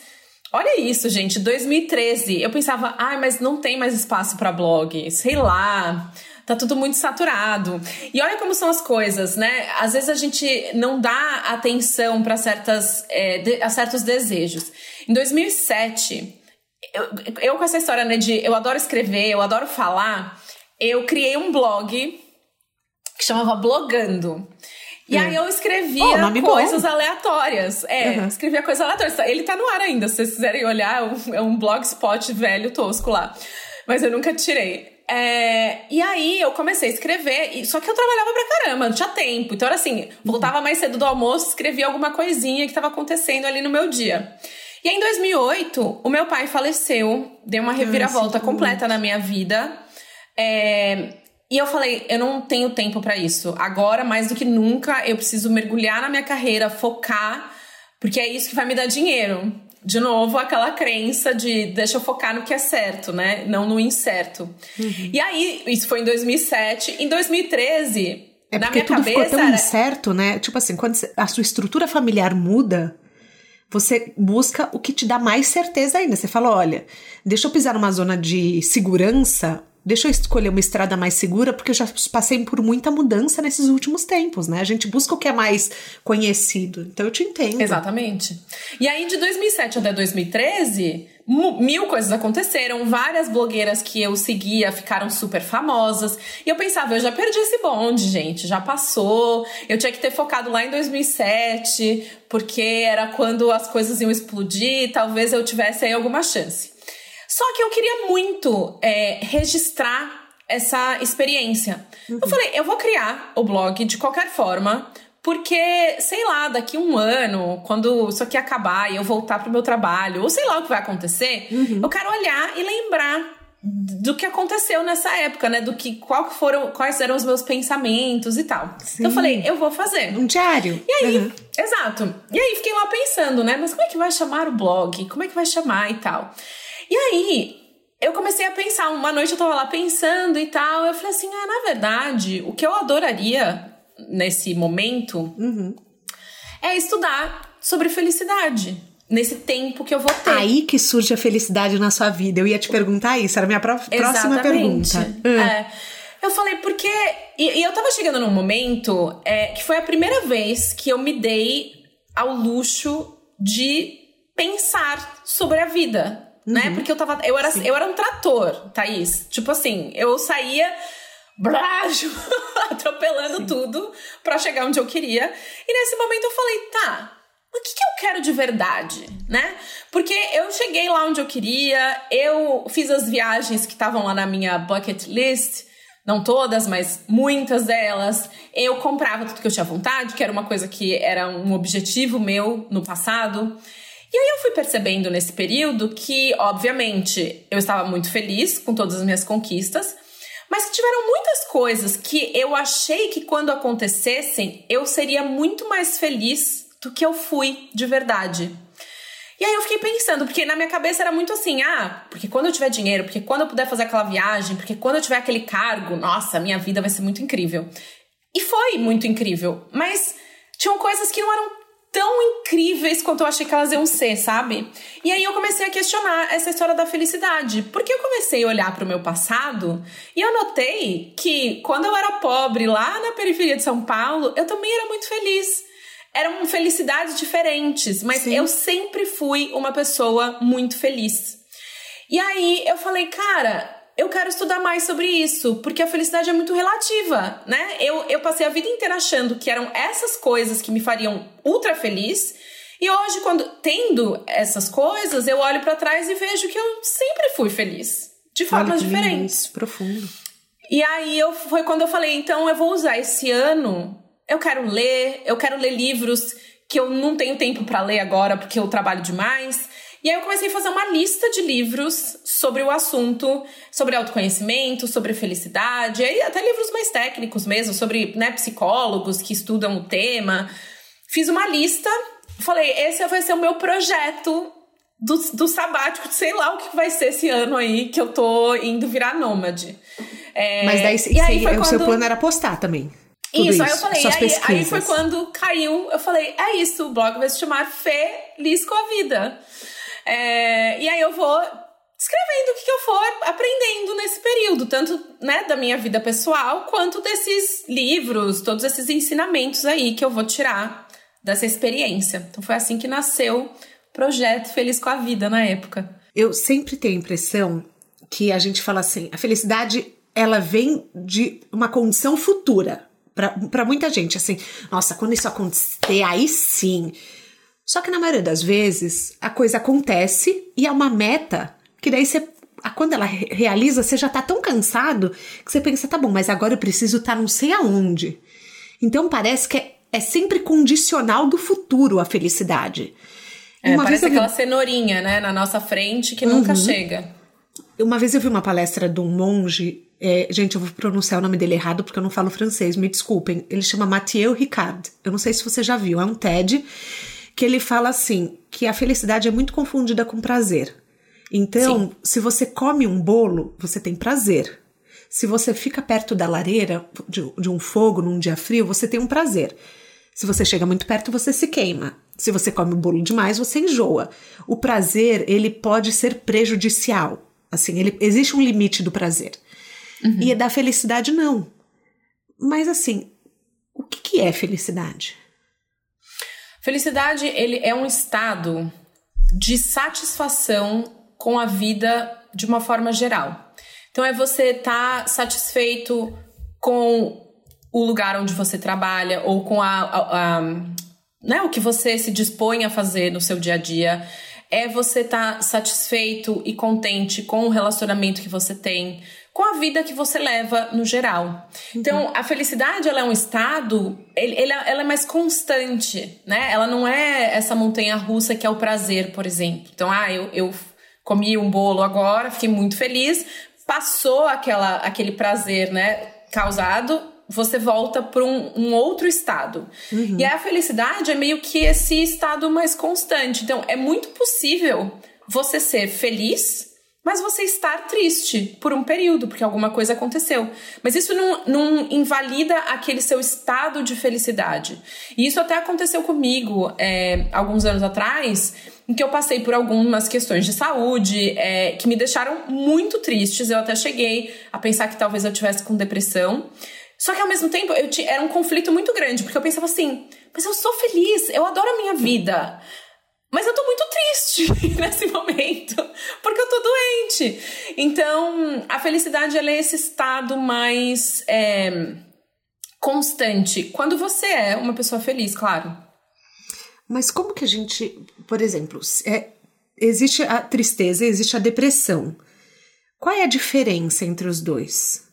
olha isso, gente, 2013. Eu pensava, ai, mas não tem mais espaço para blog, sei lá. Tá tudo muito saturado. E olha como são as coisas, né? Às vezes a gente não dá atenção para certas é, de, a certos desejos. Em 2007, eu, eu com essa história né, de eu adoro escrever, eu adoro falar, eu criei um blog que chamava Blogando. E hum. aí eu escrevia oh, coisas bom. aleatórias. É, uhum. escrevia coisas aleatórias. Ele tá no ar ainda, se vocês quiserem olhar, é um, é um blogspot velho tosco lá. Mas eu nunca tirei. É, e aí eu comecei a escrever, só que eu trabalhava pra caramba, não tinha tempo. Então era assim, voltava mais cedo do almoço, escrevia alguma coisinha que estava acontecendo ali no meu dia. E em 2008, o meu pai faleceu, deu uma reviravolta completa na minha vida. É, e eu falei, eu não tenho tempo para isso. Agora, mais do que nunca, eu preciso mergulhar na minha carreira, focar, porque é isso que vai me dar dinheiro. De novo, aquela crença de deixa eu focar no que é certo, né? Não no incerto. Uhum. E aí, isso foi em 2007. Em 2013, é na minha tudo cabeça. Ficou tão era... incerto, né? Tipo assim, quando a sua estrutura familiar muda você busca o que te dá mais certeza ainda. Você fala: olha, deixa eu pisar numa zona de segurança, deixa eu escolher uma estrada mais segura, porque eu já passei por muita mudança nesses últimos tempos, né? A gente busca o que é mais conhecido. Então eu te entendo. Exatamente. E aí, de 2007 até 2013 mil coisas aconteceram, várias blogueiras que eu seguia ficaram super famosas. E eu pensava, eu já perdi esse bonde, gente, já passou. Eu tinha que ter focado lá em 2007, porque era quando as coisas iam explodir, talvez eu tivesse aí alguma chance. Só que eu queria muito é, registrar essa experiência. Uhum. Eu falei, eu vou criar o blog de qualquer forma porque, sei lá, daqui um ano, quando isso aqui acabar e eu voltar pro meu trabalho, ou sei lá o que vai acontecer, uhum. eu quero olhar e lembrar do que aconteceu nessa época, né? Do que qual foram, quais eram os meus pensamentos e tal. Sim. Então eu falei, eu vou fazer. Um diário. E aí, uhum. exato. E aí fiquei lá pensando, né? Mas como é que vai chamar o blog? Como é que vai chamar e tal? E aí, eu comecei a pensar, uma noite eu tava lá pensando e tal, eu falei assim, ah, na verdade, o que eu adoraria nesse momento uhum. é estudar sobre felicidade nesse tempo que eu vou ter. Aí que surge a felicidade na sua vida. Eu ia te perguntar isso, era a minha próxima Exatamente. pergunta. Hum. É. Eu falei, porque. E, e, eu tava chegando num momento é, que foi a primeira vez que eu me dei ao luxo de pensar sobre a vida. Né? Uhum. Porque eu tava. Eu era, eu era um trator, Thaís. Tipo assim, eu saía. Brajo, *laughs* atropelando Sim. tudo para chegar onde eu queria. E nesse momento eu falei, tá, o que, que, eu quero de verdade, né? Porque eu cheguei lá onde eu queria, eu fiz as viagens que estavam lá na minha bucket list, não todas, mas muitas delas. Eu comprava tudo que eu tinha vontade, que era uma coisa que era um objetivo meu no passado. E aí eu fui percebendo nesse período que, obviamente, eu estava muito feliz com todas as minhas conquistas, mas que tiveram muitas coisas que eu achei que quando acontecessem eu seria muito mais feliz do que eu fui de verdade. E aí eu fiquei pensando, porque na minha cabeça era muito assim, ah, porque quando eu tiver dinheiro, porque quando eu puder fazer aquela viagem, porque quando eu tiver aquele cargo, nossa, minha vida vai ser muito incrível. E foi muito incrível, mas tinham coisas que não eram tão incríveis quanto eu achei que elas iam ser, sabe? E aí eu comecei a questionar essa história da felicidade, porque eu comecei a olhar para o meu passado e eu notei que quando eu era pobre lá na periferia de São Paulo, eu também era muito feliz eram felicidades diferentes, mas Sim. eu sempre fui uma pessoa muito feliz. E aí eu falei, cara, eu quero estudar mais sobre isso, porque a felicidade é muito relativa, né? Eu, eu passei a vida inteira achando que eram essas coisas que me fariam ultra feliz. E hoje, quando tendo essas coisas, eu olho para trás e vejo que eu sempre fui feliz, de formas diferentes. Lindo, profundo. E aí eu foi quando eu falei, então eu vou usar esse ano eu quero ler, eu quero ler livros que eu não tenho tempo para ler agora porque eu trabalho demais. E aí eu comecei a fazer uma lista de livros sobre o assunto, sobre autoconhecimento, sobre felicidade, e até livros mais técnicos mesmo, sobre né, psicólogos que estudam o tema. Fiz uma lista, falei, esse vai ser o meu projeto do, do sabático, sei lá o que vai ser esse ano aí que eu tô indo virar nômade. É, Mas daí, e aí foi o quando... seu plano era postar também. Isso, isso, aí eu falei, aí, aí, foi quando caiu, eu falei, é isso, o blog vai se chamar Feliz com a Vida. É, e aí eu vou escrevendo o que, eu for aprendendo nesse período, tanto né, da minha vida pessoal, quanto desses livros, todos esses ensinamentos aí que eu vou tirar dessa experiência. Então foi assim que nasceu o projeto Feliz com a Vida na época. Eu sempre tenho a impressão que a gente fala assim, a felicidade ela vem de uma condição futura para muita gente, assim, nossa, quando isso acontecer, aí sim. Só que na maioria das vezes a coisa acontece e é uma meta que daí você. Quando ela realiza, você já tá tão cansado que você pensa, tá bom, mas agora eu preciso estar tá não sei aonde. Então parece que é, é sempre condicional do futuro a felicidade. É, uma parece vez aquela vi... cenourinha, né, na nossa frente que nunca uhum. chega. Uma vez eu vi uma palestra de um monge é, gente, eu vou pronunciar o nome dele errado porque eu não falo francês, me desculpem. Ele chama Mathieu Ricard. Eu não sei se você já viu, é um TED que ele fala assim: que a felicidade é muito confundida com prazer. Então, Sim. se você come um bolo, você tem prazer. Se você fica perto da lareira de, de um fogo num dia frio, você tem um prazer. Se você chega muito perto, você se queima. Se você come o bolo demais, você enjoa. O prazer, ele pode ser prejudicial. Assim, ele, existe um limite do prazer. Uhum. E da felicidade, não. Mas assim, o que, que é felicidade? Felicidade, ele é um estado de satisfação com a vida de uma forma geral. Então é você estar tá satisfeito com o lugar onde você trabalha ou com a, a, a, né, o que você se dispõe a fazer no seu dia a dia. É você estar tá satisfeito e contente com o relacionamento que você tem, com a vida que você leva no geral. Então, a felicidade ela é um estado, ele, ele, ela é mais constante, né? Ela não é essa montanha russa que é o prazer, por exemplo. Então, ah, eu, eu comi um bolo agora, fiquei muito feliz, passou aquela, aquele prazer, né, causado, você volta para um, um, outro estado. Uhum. E a felicidade é meio que esse estado mais constante. Então, é muito possível você ser feliz, mas você estar triste por um período, porque alguma coisa aconteceu. Mas isso não, não invalida aquele seu estado de felicidade. E isso até aconteceu comigo é, alguns anos atrás, em que eu passei por algumas questões de saúde é, que me deixaram muito tristes. Eu até cheguei a pensar que talvez eu tivesse com depressão. Só que ao mesmo tempo eu era um conflito muito grande, porque eu pensava assim, mas eu sou feliz, eu adoro a minha vida. Mas eu tô muito triste *laughs* nesse momento, porque eu tô doente. Então, a felicidade é esse estado mais é, constante. Quando você é uma pessoa feliz, claro. Mas como que a gente, por exemplo, é, existe a tristeza, existe a depressão. Qual é a diferença entre os dois?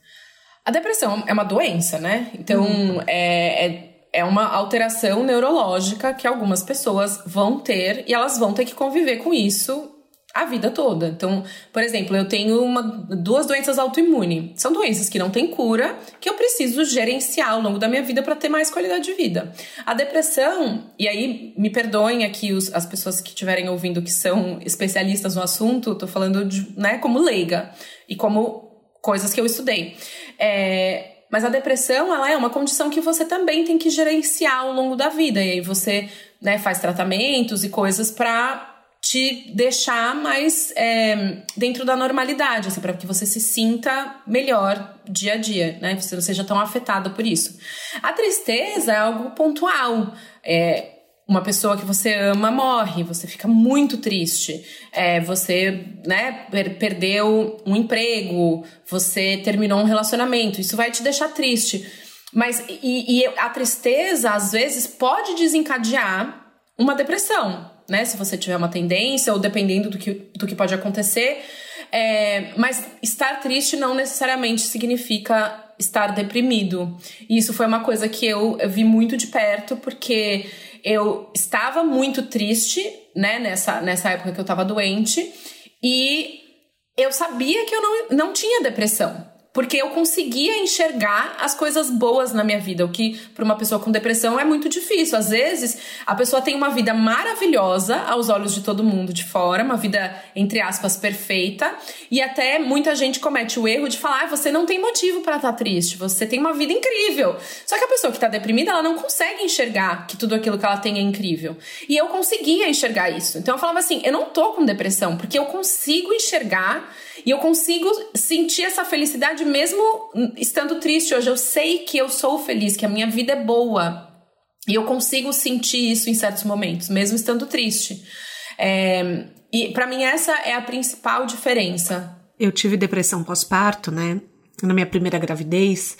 A depressão é uma doença, né? Então, hum. é, é, é uma alteração neurológica que algumas pessoas vão ter e elas vão ter que conviver com isso a vida toda. Então, por exemplo, eu tenho uma, duas doenças autoimunes. São doenças que não têm cura, que eu preciso gerenciar ao longo da minha vida para ter mais qualidade de vida. A depressão, e aí me perdoem aqui os, as pessoas que estiverem ouvindo que são especialistas no assunto, tô falando de, né, como leiga e como coisas que eu estudei. É, mas a depressão, ela é uma condição que você também tem que gerenciar ao longo da vida. E aí você né, faz tratamentos e coisas para te deixar mais é, dentro da normalidade, assim, para que você se sinta melhor dia a dia, né? Você não seja tão afetado por isso. A tristeza é algo pontual. É, uma pessoa que você ama morre, você fica muito triste. É, você né, per perdeu um emprego, você terminou um relacionamento, isso vai te deixar triste. Mas e, e a tristeza, às vezes, pode desencadear uma depressão, né? Se você tiver uma tendência, ou dependendo do que, do que pode acontecer. É, mas estar triste não necessariamente significa estar deprimido. E isso foi uma coisa que eu, eu vi muito de perto, porque eu estava muito triste, né, nessa, nessa época que eu estava doente, e eu sabia que eu não, não tinha depressão porque eu conseguia enxergar as coisas boas na minha vida, o que para uma pessoa com depressão é muito difícil. Às vezes, a pessoa tem uma vida maravilhosa aos olhos de todo mundo de fora, uma vida entre aspas perfeita, e até muita gente comete o erro de falar: ah, "Você não tem motivo para estar tá triste, você tem uma vida incrível". Só que a pessoa que está deprimida, ela não consegue enxergar que tudo aquilo que ela tem é incrível. E eu conseguia enxergar isso. Então eu falava assim: "Eu não tô com depressão, porque eu consigo enxergar e eu consigo sentir essa felicidade mesmo estando triste hoje. Eu sei que eu sou feliz, que a minha vida é boa. E eu consigo sentir isso em certos momentos, mesmo estando triste. É, e para mim essa é a principal diferença. Eu tive depressão pós-parto, né? Na minha primeira gravidez.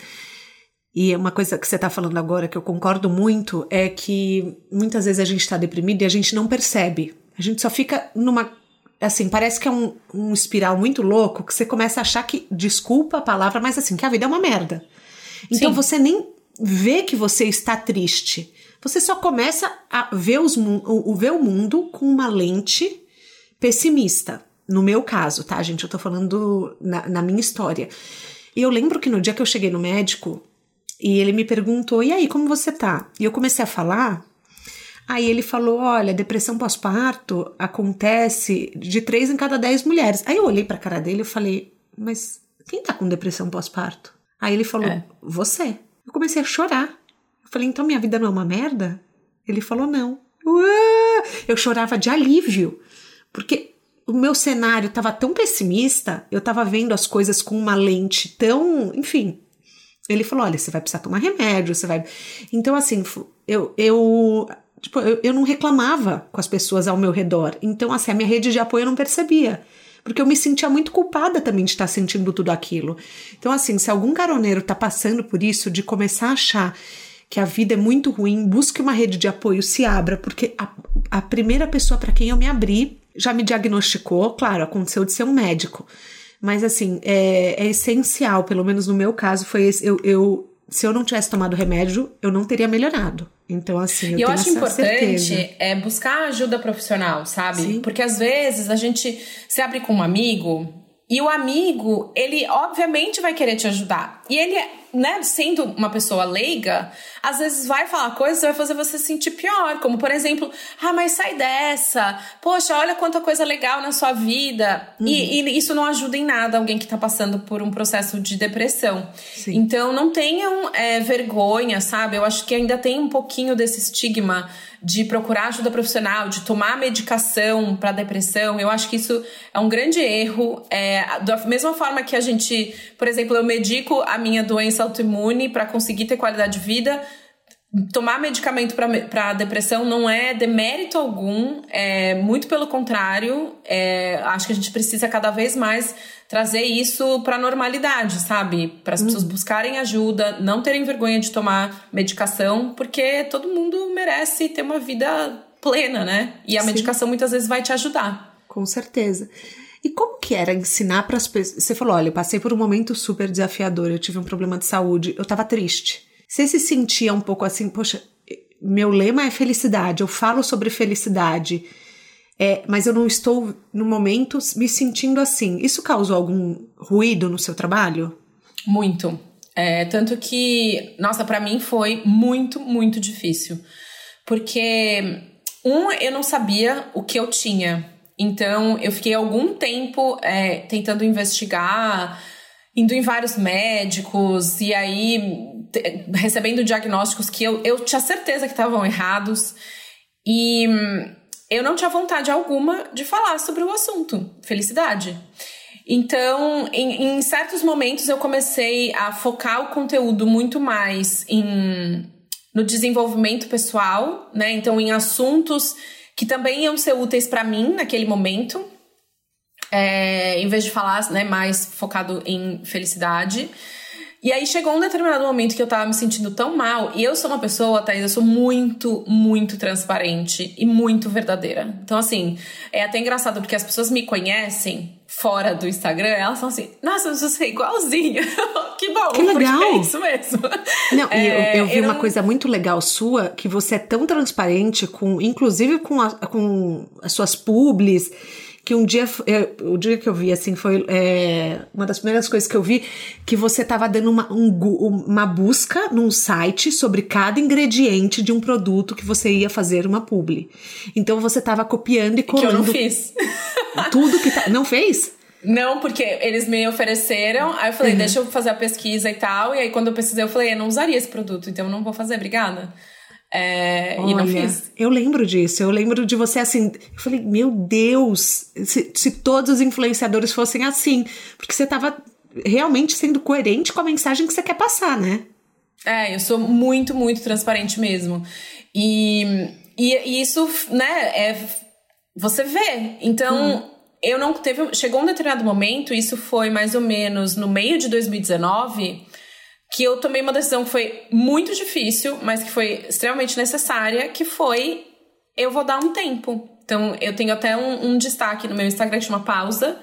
E uma coisa que você está falando agora que eu concordo muito é que muitas vezes a gente está deprimido e a gente não percebe. A gente só fica numa assim, parece que é um, um espiral muito louco que você começa a achar que, desculpa a palavra, mas assim, que a vida é uma merda. Então Sim. você nem vê que você está triste. Você só começa a ver, os, o, ver o mundo com uma lente pessimista. No meu caso, tá, gente? Eu tô falando na, na minha história. E eu lembro que no dia que eu cheguei no médico, e ele me perguntou: e aí, como você tá? E eu comecei a falar, Aí ele falou: olha, depressão pós-parto acontece de três em cada dez mulheres. Aí eu olhei pra cara dele e falei: mas quem tá com depressão pós-parto? Aí ele falou: é. você. Eu comecei a chorar. Eu falei: então minha vida não é uma merda? Ele falou: não. Eu chorava de alívio, porque o meu cenário estava tão pessimista, eu estava vendo as coisas com uma lente tão. Enfim. Ele falou: olha, você vai precisar tomar remédio, você vai. Então, assim, eu, eu Tipo, eu, eu não reclamava com as pessoas ao meu redor. Então, assim, a minha rede de apoio eu não percebia. Porque eu me sentia muito culpada também de estar sentindo tudo aquilo. Então, assim, se algum caroneiro está passando por isso, de começar a achar que a vida é muito ruim, busque uma rede de apoio, se abra, porque a, a primeira pessoa para quem eu me abri já me diagnosticou, claro, aconteceu de ser um médico. Mas, assim, é, é essencial, pelo menos no meu caso, foi esse, eu, eu se eu não tivesse tomado remédio, eu não teria melhorado. Então, assim, eu, e eu acho importante certeza. é buscar ajuda profissional, sabe? Sim. Porque às vezes a gente se abre com um amigo E o amigo, ele obviamente vai querer te ajudar. E ele, né, sendo uma pessoa leiga, às vezes vai falar coisas que vai fazer você se sentir pior. Como, por exemplo, ah, mas sai dessa. Poxa, olha quanta coisa legal na sua vida. Uhum. E, e, isso não ajuda em nada alguém que tá passando por um processo de depressão. Sim. Então, não tenham é, vergonha, sabe? Eu acho que ainda tem um pouquinho desse estigma de procurar ajuda profissional, de tomar medicação para depressão. Eu acho que isso é um grande erro. É, da mesma forma que a gente, por exemplo, eu medico a minha doença autoimune para conseguir ter qualidade de vida. Tomar medicamento para depressão não é demérito algum, é muito pelo contrário. É, acho que a gente precisa cada vez mais trazer isso para a normalidade, sabe? Para as uhum. pessoas buscarem ajuda, não terem vergonha de tomar medicação, porque todo mundo merece ter uma vida plena, né? E a Sim. medicação muitas vezes vai te ajudar. Com certeza. E como que era ensinar para as pessoas? Você falou, olha, eu passei por um momento super desafiador, eu tive um problema de saúde, eu estava triste. Você se sentia um pouco assim, poxa, meu lema é felicidade, eu falo sobre felicidade é, mas eu não estou no momento me sentindo assim. Isso causou algum ruído no seu trabalho? Muito. É, tanto que, nossa, para mim foi muito, muito difícil. Porque, um, eu não sabia o que eu tinha. Então, eu fiquei algum tempo é, tentando investigar, indo em vários médicos, e aí recebendo diagnósticos que eu, eu tinha certeza que estavam errados. E eu não tinha vontade alguma de falar sobre o assunto, felicidade. Então, em, em, certos momentos, eu comecei a focar o conteúdo muito mais em, no desenvolvimento pessoal, né? Então, em assuntos que também iam ser úteis para mim naquele momento, é, em vez de falar né, mais focado em felicidade. E aí chegou um determinado momento que eu tava me sentindo tão mal. E eu sou uma pessoa, Thaís, eu sou muito, muito transparente e muito verdadeira. Então, assim, é até engraçado porque as pessoas me conhecem fora do Instagram, elas são assim, nossa, você é igualzinha. *laughs* que bom, que legal. é isso mesmo. Não, é, eu, eu, vi eu uma não... coisa muito legal sua, que você é tão transparente com, inclusive com, a, com as suas publis que um dia, o dia que eu vi, assim, foi é, uma das primeiras coisas que eu vi, que você estava dando uma, um, uma busca num site sobre cada ingrediente de um produto que você ia fazer uma publi. Então você estava copiando e colando. Que eu não fiz. Tudo que tá. Não fez? Não, porque eles me ofereceram, aí eu falei, uhum. deixa eu fazer a pesquisa e tal. E aí, quando eu pesquisei, eu falei, eu não usaria esse produto, então eu não vou fazer, obrigada. É, Olha, e não fiz. Eu lembro disso. Eu lembro de você assim. Eu falei, meu Deus, se, se todos os influenciadores fossem assim. Porque você estava realmente sendo coerente com a mensagem que você quer passar, né? É, eu sou muito, muito transparente mesmo. E, e, e isso, né, é. Você vê. Então. Hum. Eu não teve. Chegou um determinado momento, isso foi mais ou menos no meio de 2019 que eu tomei uma decisão que foi muito difícil, mas que foi extremamente necessária, que foi eu vou dar um tempo. Então, eu tenho até um, um destaque no meu Instagram que chama pausa.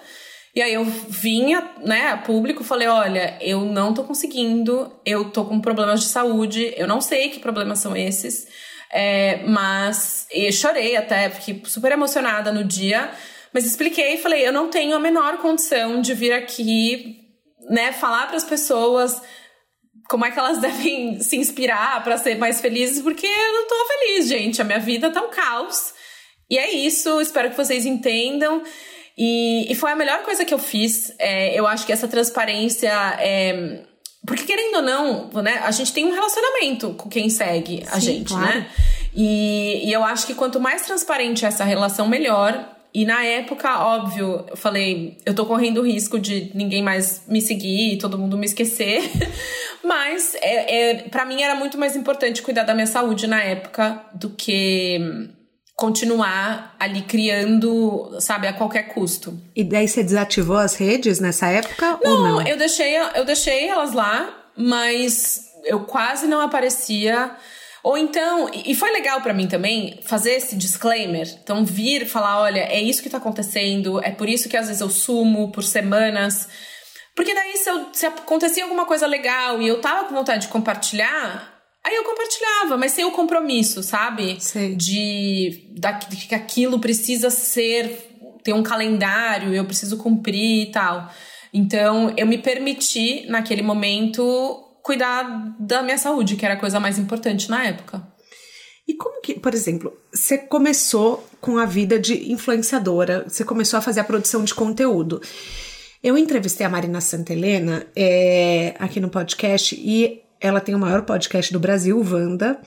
E aí eu vinha, né, a público, falei, olha, eu não tô conseguindo, eu tô com problemas de saúde, eu não sei que problemas são esses, é, mas eu chorei até, fiquei super emocionada no dia, mas expliquei e falei, eu não tenho a menor condição de vir aqui, né, falar para as pessoas como é que elas *laughs* devem se inspirar para ser mais felizes, porque eu não tô feliz, gente. A minha vida tá um caos. E é isso, espero que vocês entendam. E, e foi a melhor coisa que eu fiz. É, eu acho que essa transparência é. Porque, querendo ou não, né, a gente tem um relacionamento com quem segue a Sim, gente, claro. né? E, e eu acho que quanto mais transparente essa relação, melhor. E na época, óbvio, eu falei, eu tô correndo o risco de ninguém mais me seguir, todo mundo me esquecer. *laughs* Mas é, é para mim era muito mais importante cuidar da minha saúde na época do que continuar ali criando, sabe, a qualquer custo. E daí você desativou as redes nessa época não, ou não? Eu deixei, eu deixei elas lá, mas eu quase não aparecia. Ou então, e foi legal para mim também fazer esse disclaimer. Então, vir falar: olha, é isso que tá acontecendo, é por isso que às vezes eu sumo por semanas. Porque daí, se, eu, se acontecia alguma coisa legal e eu tava com vontade de compartilhar, Aí eu compartilhava, mas sem o compromisso, sabe? Sei. De, da, de que aquilo precisa ser tem um calendário, eu preciso cumprir e tal. Então, eu me permiti, naquele momento, cuidar da minha saúde, que era a coisa mais importante na época. E como que, por exemplo, você começou com a vida de influenciadora, você começou a fazer a produção de conteúdo. Eu entrevistei a Marina Santelena é, aqui no podcast e ela tem o maior podcast do Brasil, Wanda.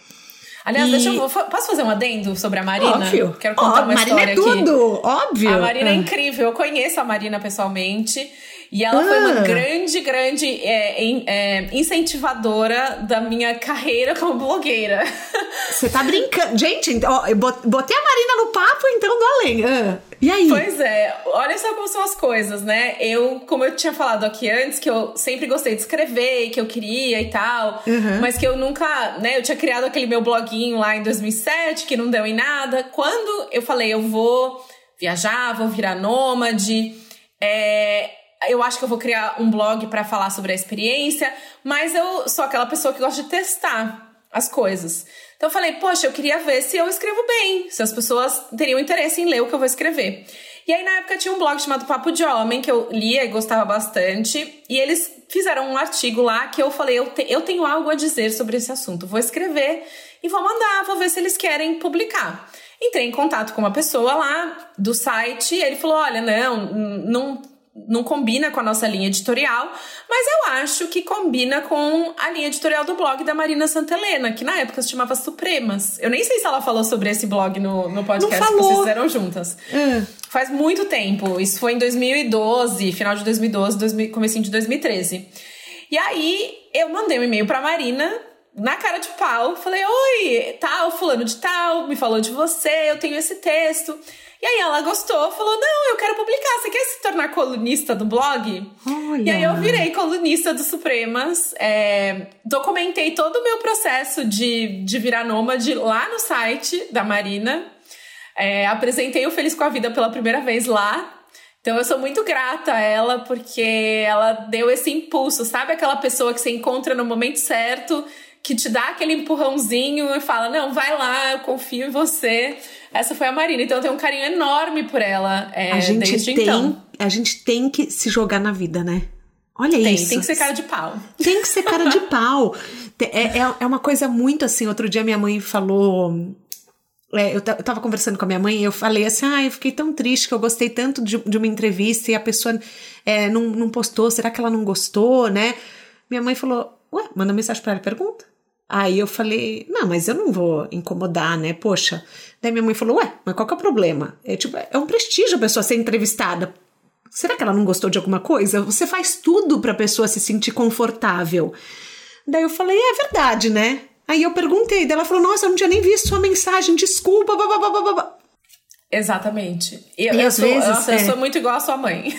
Aliás, e... deixa eu. Posso fazer um adendo sobre a Marina? Óbvio. Quero contar Ó, uma Marina história é tudo, aqui. óbvio. A Marina é Ah. incrível. Eu conheço a Marina pessoalmente. E ela foi uma Ah. grande, grande é, é, incentivadora da minha carreira como blogueira. *laughs* Você tá brincando. Gente, ó, eu bot- botei a Marina no papo, então do além. Ah, E aí? Pois é, olha só como são as coisas, né? Eu, como eu tinha falado aqui antes, que eu sempre gostei de escrever, que eu queria e tal, Uhum. mas que eu nunca, né? Eu tinha criado aquele meu bloguinho lá em 2007, que não deu em nada. Quando eu falei, eu vou viajar, vou virar nômade, é, eu acho que eu vou criar um blog pra falar sobre a experiência, mas eu sou aquela pessoa que gosta de testar as coisas. Então eu falei, poxa, eu queria ver se eu escrevo bem, se as pessoas teriam interesse em ler o que eu vou escrever. E aí na época tinha um blog chamado Papo de Homem que eu lia e gostava bastante, e eles fizeram um artigo lá que eu falei, eu, te- eu tenho algo a dizer sobre esse assunto, vou escrever e vou mandar, vou ver se eles querem publicar. Entrei em contato com uma pessoa lá do site e ele falou: olha, não, não, não combina com a nossa linha editorial, mas eu acho que combina com a linha editorial do blog da Marina Santelena, que na época se chamava Supremas. Eu nem sei se ela falou sobre esse blog no, no podcast que vocês fizeram juntas. Ah. Faz muito tempo. Isso foi em 2012, final de 2012, 2000, comecinho de 2013. E aí eu mandei um e-mail pra Marina, na cara de pau, falei: Oi, tal, fulano de tal, me falou de você, eu tenho esse texto. E aí ela gostou, falou: Não, eu quero publicar. Você quer se tornar colunista do blog? Olha. E aí eu virei colunista do Supremas, é, documentei todo o meu processo de, de virar nômade lá no site da Marina. É, apresentei o Feliz com a Vida pela primeira vez lá. Então eu sou muito grata a ela porque ela deu esse impulso, sabe aquela pessoa que você encontra no momento certo, que te dá aquele empurrãozinho e fala: "Não, vai lá, eu confio em você". Essa foi a Marina. Então eu tenho um carinho enorme por ela é, a gente desde tem, então. a gente tem que se jogar na vida, né? Olha Tem, isso. tem que ser cara de pau. Tem que ser cara de *laughs* pau. É, é, é uma coisa muito assim. Outro dia minha mãe falou. é, eu, eu tava conversando com a minha mãe e eu falei assim: ah, eu fiquei tão triste que eu gostei tanto de, de uma entrevista e a pessoa é, não, não postou. Será que ela não gostou, né? Minha mãe falou: ué, manda mensagem pra ela e pergunta. Aí eu falei, não, mas eu não vou incomodar, né? Poxa. Daí minha mãe falou, ué, mas qual que é o problema? É tipo, é um prestígio a pessoa ser entrevistada. Será que ela não gostou de alguma coisa? Você faz tudo pra pessoa se sentir confortável. Daí eu falei, é verdade, né? Aí eu perguntei, daí ela falou, nossa, eu não tinha nem visto sua mensagem, desculpa, blá, Exatamente. E eu, E eu às sou, vezes, nossa, eu é. sou muito igual a sua mãe.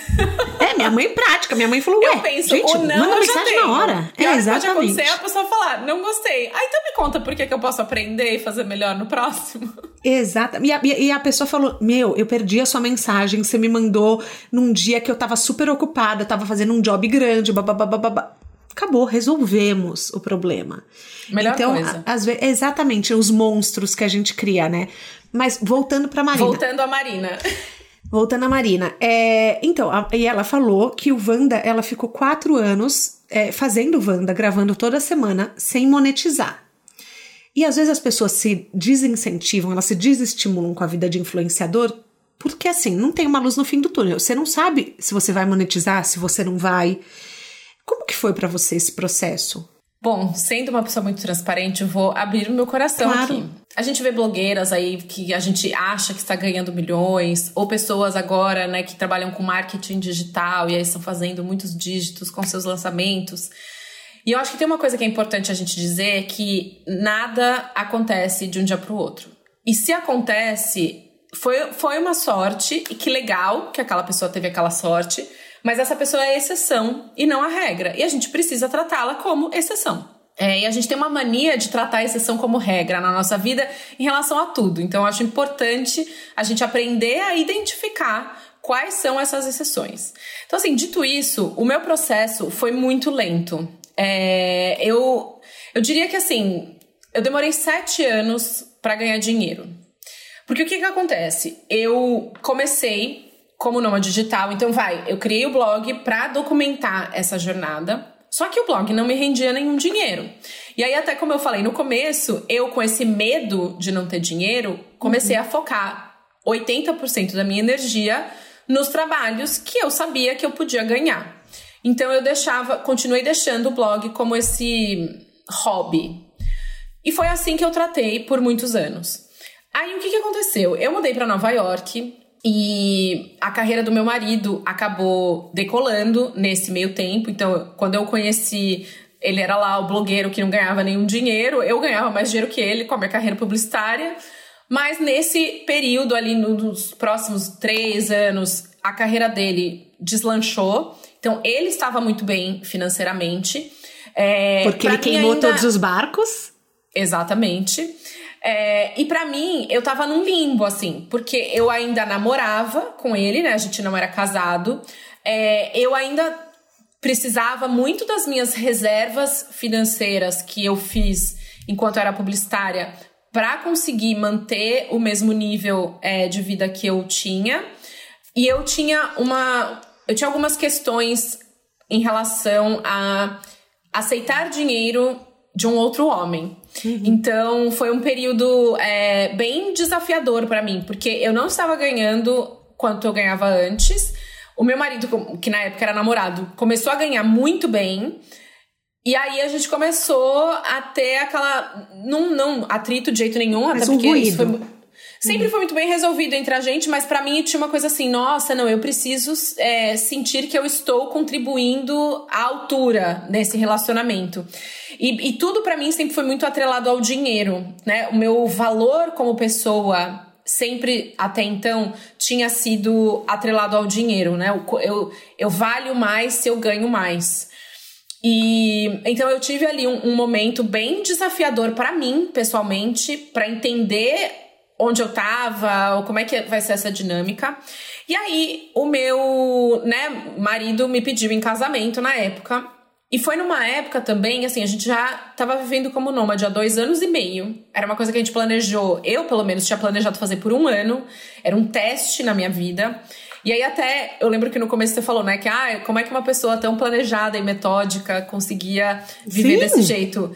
É, minha mãe prática, minha mãe falou, ué, eu penso, gente, o não manda eu mensagem na hora. É, pode exatamente. acontecer a pessoa falar, não gostei. Aí então me conta por que, que eu posso aprender e fazer melhor no próximo. Exato. E a, e a pessoa falou: Meu, eu perdi a sua mensagem, você me mandou num dia que eu tava super ocupada, eu tava fazendo um job grande, babá. Acabou, resolvemos o problema. Melhor então, coisa. às vezes, exatamente, os monstros que a gente cria, né? Mas voltando pra Marina. Voltando a Marina. *laughs* Voltando a Marina. É, então, a- e ela falou que o Wanda, ela ficou quatro anos é, fazendo Wanda, gravando toda semana, sem monetizar. E às vezes as pessoas se desincentivam, elas se desestimulam com a vida de influenciador, porque assim, não tem uma luz no fim do túnel. Você não sabe se você vai monetizar, se você não vai. Como que foi pra você esse processo? Bom, sendo uma pessoa muito transparente, eu vou abrir o meu coração Claro. aqui. A gente vê blogueiras aí que a gente acha que está ganhando milhões, ou pessoas agora, né, que trabalham com marketing digital e aí estão fazendo muitos dígitos com seus lançamentos. E eu acho que tem uma coisa que é importante a gente dizer que nada acontece de um dia para o outro. E se acontece, foi, foi uma sorte, e que legal que aquela pessoa teve aquela sorte, mas essa pessoa é exceção e não a regra. E a gente precisa tratá-la como exceção. É, e a gente tem uma mania de tratar a exceção como regra na nossa vida em relação a tudo. Então, eu acho importante a gente aprender a identificar quais são essas exceções. Então, assim, dito isso, o meu processo foi muito lento. É, eu, eu diria que, assim, eu demorei sete anos para ganhar dinheiro. Porque o que que acontece? Eu comecei como numa digital. Então, vai, eu criei o blog para documentar essa jornada. Só que o blog não me rendia nenhum dinheiro. E aí, até como eu falei no começo, eu com esse medo de não ter dinheiro, comecei uhum. a focar 80% da minha energia nos trabalhos que eu sabia que eu podia ganhar. Então eu deixava, continuei deixando o blog como esse hobby. E foi assim que eu tratei por muitos anos. Aí o que, que aconteceu? Eu mudei para Nova York e a carreira do meu marido acabou decolando nesse meio tempo. Então, quando eu conheci ele era lá o blogueiro que não ganhava nenhum dinheiro, eu ganhava mais dinheiro que ele com a minha carreira publicitária. Mas nesse período ali, nos próximos três anos, a carreira dele deslanchou. Então, ele estava muito bem financeiramente. É, Porque ele queimou ainda... todos os barcos? Exatamente. É, e para mim, eu tava num limbo, assim, porque eu ainda namorava com ele, né? A gente não era casado. É, eu ainda precisava muito das minhas reservas financeiras que eu fiz enquanto era publicitária para conseguir manter o mesmo nível é, de vida que eu tinha. E eu tinha uma. Eu tinha algumas questões em relação a aceitar dinheiro de um outro homem. Uhum. Então foi um período é, bem desafiador para mim, porque eu não estava ganhando quanto eu ganhava antes. O meu marido, que na época era namorado, começou a ganhar muito bem. E aí a gente começou a ter aquela. Não, não atrito de jeito nenhum, Mas até um porque ruído. isso foi Sempre foi muito bem resolvido entre a gente, mas para mim tinha uma coisa assim: nossa, não, eu preciso é, sentir que eu estou contribuindo à altura nesse relacionamento. E, e tudo para mim sempre foi muito atrelado ao dinheiro, né? O meu valor como pessoa sempre até então tinha sido atrelado ao dinheiro, né? Eu, eu, eu valho mais se eu ganho mais. E então eu tive ali um, um momento bem desafiador para mim, pessoalmente, para entender onde eu tava, ou como é que vai ser essa dinâmica. E aí, o meu, né, marido me pediu em casamento na época. E foi numa época também, assim, a gente já tava vivendo como nômade há dois anos e meio. Era uma coisa que a gente planejou, eu pelo menos tinha planejado fazer por um ano. Era um teste na minha vida. E aí até, eu lembro que no começo você falou, né, que ah, como é que uma pessoa tão planejada e metódica conseguia viver Sim. desse jeito?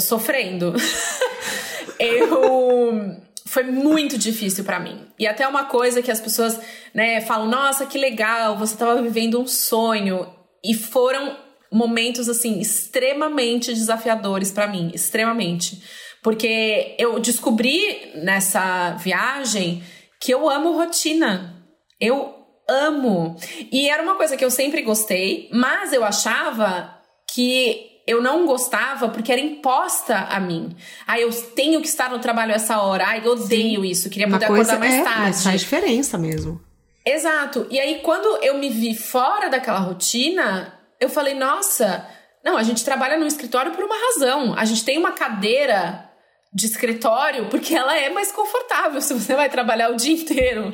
Sofrendo. *laughs* eu foi muito difícil para mim. E até uma coisa que as pessoas, né, falam: "Nossa, que legal, você estava vivendo um sonho". E foram momentos assim extremamente desafiadores para mim, extremamente. Porque eu descobri nessa viagem que eu amo rotina. Eu amo. E era uma coisa que eu sempre gostei, mas eu achava que eu não gostava porque era imposta a mim. Ah, eu tenho que estar no trabalho essa hora. Ai, eu odeio Sim. isso. Queria poder acordar mais é, tarde. Mas faz diferença mesmo. Exato. E aí, quando eu me vi fora daquela rotina, eu falei, nossa, não, a gente trabalha no escritório por uma razão. A gente tem uma cadeira de escritório porque ela é mais confortável se você vai trabalhar o dia *laughs* inteiro.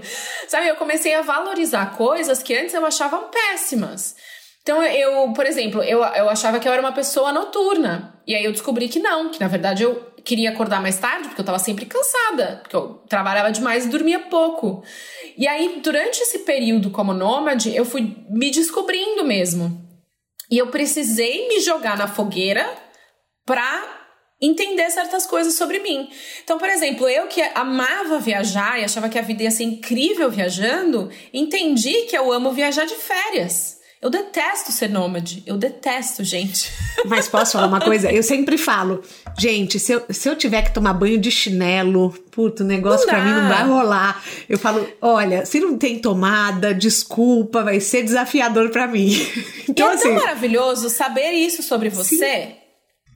Sabe, eu comecei a valorizar coisas que antes eu achava péssimas. Então, eu, por exemplo, eu, eu achava que eu era uma pessoa noturna. E aí eu descobri que não, que na verdade eu queria acordar mais tarde, porque eu tava sempre cansada, porque eu trabalhava demais e dormia pouco. E aí, durante esse período como nômade, eu fui me descobrindo mesmo. E eu precisei me jogar na fogueira pra entender certas coisas sobre mim. Então, por exemplo, eu que amava viajar e achava que a vida ia ser incrível viajando, entendi que eu amo viajar de férias. Eu detesto ser nômade. Eu detesto, gente. *laughs* Mas posso falar uma coisa? Eu sempre falo, gente, se eu, se eu tiver que tomar banho de chinelo, puto, o negócio pra mim não vai rolar. Eu falo, olha, se não tem tomada, desculpa, vai ser desafiador para mim. *laughs* Então, e é assim, tão maravilhoso saber isso sobre você. Sim.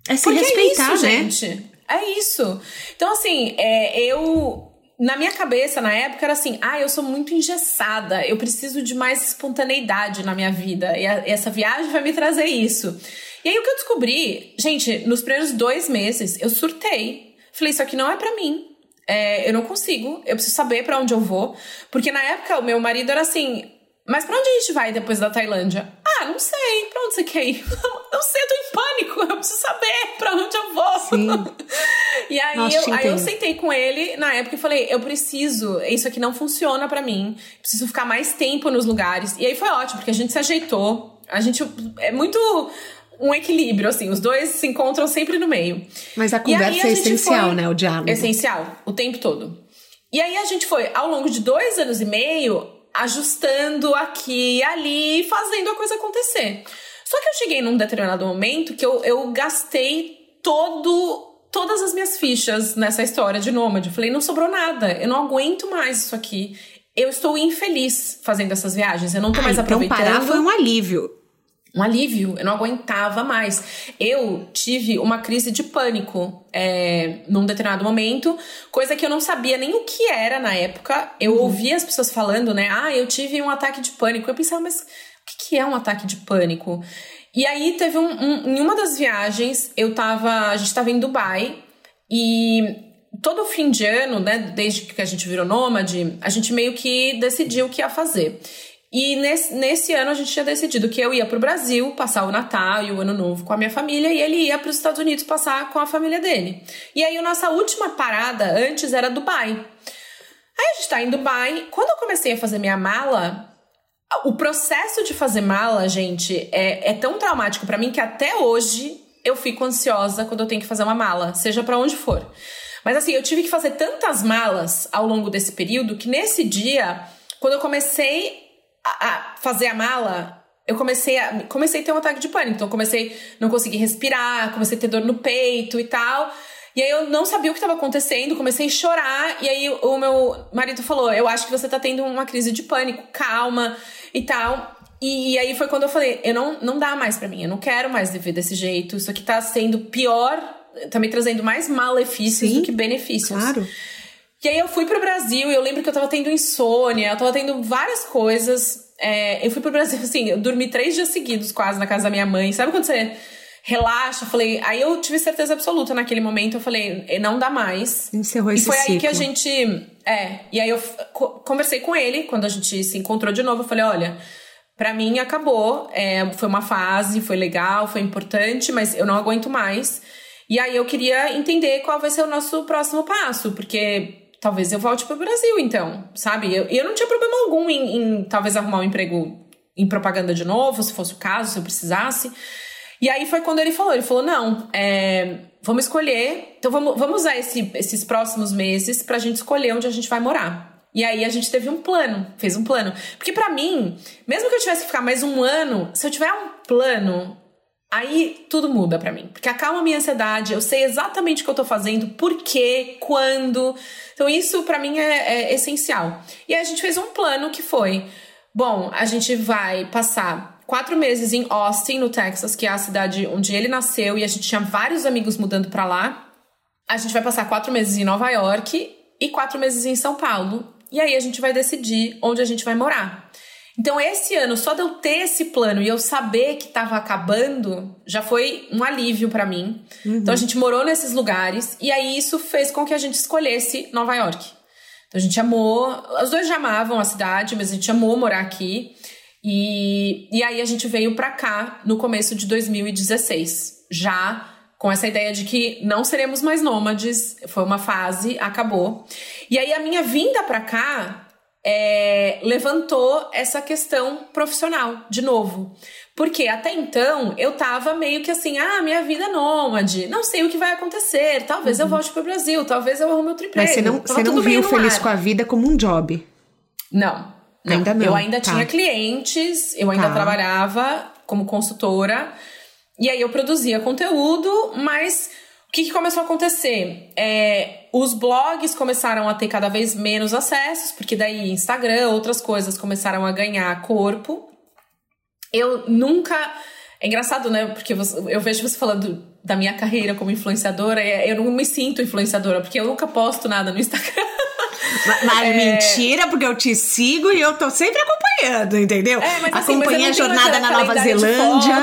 É se respeitar, é isso, né? gente. É isso. Então, assim, é, eu na minha cabeça, na época, era assim: ah, eu sou muito engessada, eu preciso de mais espontaneidade na minha vida, e a, essa viagem vai me trazer isso. E aí o que eu descobri, gente, nos primeiros dois meses, eu surtei. Falei: isso aqui não é para mim. É, eu não consigo, eu preciso saber para onde eu vou. Porque na época o meu marido era assim: mas pra onde a gente vai depois da Tailândia? Ah, não sei. Pra onde você quer ir? *laughs* Não sei, eu tô em pânico. Eu preciso saber pra onde eu vou. Sim. *laughs* E aí, Nossa, eu, aí eu sentei com ele na época e falei: eu preciso, isso aqui não funciona para mim, preciso ficar mais tempo nos lugares. E aí foi ótimo, porque a gente se ajeitou. A gente é muito um equilíbrio, assim, os dois se encontram sempre no meio. Mas a conversa é essencial, né? O diálogo. Essencial, o tempo todo. E aí a gente foi, ao longo de dois anos e meio, ajustando aqui e ali, fazendo a coisa acontecer. Só que eu cheguei num determinado momento que eu, eu gastei todo todas as minhas fichas nessa história de nômade. Eu falei, não sobrou nada, eu não aguento mais isso aqui. Eu estou infeliz fazendo essas viagens, eu não tô mais aproveitando. Então parar foi um alívio um alívio, eu não aguentava mais. Eu tive uma crise de pânico é, num determinado momento, coisa que eu não sabia nem o que era na época. Eu uhum. ouvia as pessoas falando, né? Ah, eu tive um ataque de pânico. Eu pensava, mas o que é um ataque de pânico? E aí teve um, um em uma das viagens, eu tava. A gente tava em Dubai e todo fim de ano, né, desde que a gente virou nômade, a gente meio que decidiu o que ia fazer. E nesse, nesse ano a gente tinha decidido que eu ia para o Brasil passar o Natal e o Ano Novo com a minha família e ele ia para os Estados Unidos passar com a família dele. E aí a nossa última parada antes era Dubai. Aí a gente está em Dubai. Quando eu comecei a fazer minha mala, o processo de fazer mala, gente, é, é tão traumático para mim que até hoje eu fico ansiosa quando eu tenho que fazer uma mala, seja para onde for. Mas assim, eu tive que fazer tantas malas ao longo desse período que nesse dia, quando eu comecei a, fazer a mala, eu comecei a, comecei a ter um ataque de pânico. Então, comecei a não conseguir respirar, comecei a ter dor no peito e tal. E aí eu não sabia o que estava acontecendo, comecei a chorar. E aí o meu marido falou: Eu acho que você tá tendo uma crise de pânico, calma e tal. E, e aí foi quando eu falei: Eu não, não dá mais para mim, eu não quero mais viver desse jeito. Isso aqui tá sendo pior, tá me trazendo mais malefícios Sim, do que benefícios. Claro. E aí eu fui pro Brasil e eu lembro que eu tava tendo insônia, eu tava tendo várias coisas. É, eu fui pro Brasil, *laughs* assim, eu dormi três dias seguidos quase na casa da minha mãe. Sabe quando você relaxa? Eu falei, aí eu tive certeza absoluta naquele momento, eu falei, não dá mais. Encerrou esse E foi ciclo. aí que a gente. É, e aí eu conversei com ele quando a gente se encontrou de novo. Eu falei, olha. Pra mim acabou, é, foi uma fase, foi legal, foi importante, mas eu não aguento mais. E aí eu queria entender qual vai ser o nosso próximo passo, porque talvez eu volte para o Brasil, então, sabe? Eu, eu não tinha problema algum em, em, talvez arrumar um emprego em propaganda de novo, se fosse o caso, se eu precisasse. E aí foi quando ele falou, ele falou, não, é, vamos escolher, então vamos, vamos usar esse, esses próximos meses para a gente escolher onde a gente vai morar. E aí a gente teve um plano, fez um plano. Porque para mim, mesmo que eu tivesse que ficar mais um ano, se eu tiver um plano, Aí tudo muda para mim, porque acalma a minha ansiedade, eu sei exatamente o que eu tô fazendo, por quê, quando. Então isso para mim é, é essencial. E aí a gente fez um plano que foi: bom, a gente vai passar quatro meses em Austin, no Texas, que é a cidade onde ele nasceu, e a gente tinha vários amigos mudando para lá. A gente vai passar quatro meses em Nova York e quatro meses em São Paulo. E aí a gente vai decidir onde a gente vai morar. Então, esse ano, só de eu ter esse plano e eu saber que estava acabando, já foi um alívio para mim. Uhum. Então, a gente morou nesses lugares e aí isso fez com que a gente escolhesse Nova York. Então, a gente amou, os dois já amavam a cidade, mas a gente amou morar aqui. E, e aí a gente veio para cá no começo de 2016, já com essa ideia de que não seremos mais nômades, foi uma fase, acabou. E aí a minha vinda para cá é, levantou essa questão profissional de novo. Porque até então eu tava meio que assim, ah, minha vida é nômade, não sei o que vai acontecer, talvez uhum. eu volte pro Brasil, talvez eu arrume outro emprego. Mas você não, você não viu Feliz ar. com a Vida como um job? Não, não. Ainda não. Eu ainda tá. tinha clientes, eu ainda tá. trabalhava como consultora, e aí eu produzia conteúdo, mas o que, que começou a acontecer? É, os blogs começaram a ter cada vez menos acessos, porque daí Instagram, outras coisas começaram a ganhar corpo. Eu nunca. É engraçado, né? Porque eu vejo você falando da minha carreira como influenciadora, eu não me sinto influenciadora, porque eu nunca posto nada no Instagram. Mas é... mentira, porque eu te sigo e eu tô sempre acompanhando, entendeu? É, mas, assim, Acompanhei a jornada na Nova Zelândia.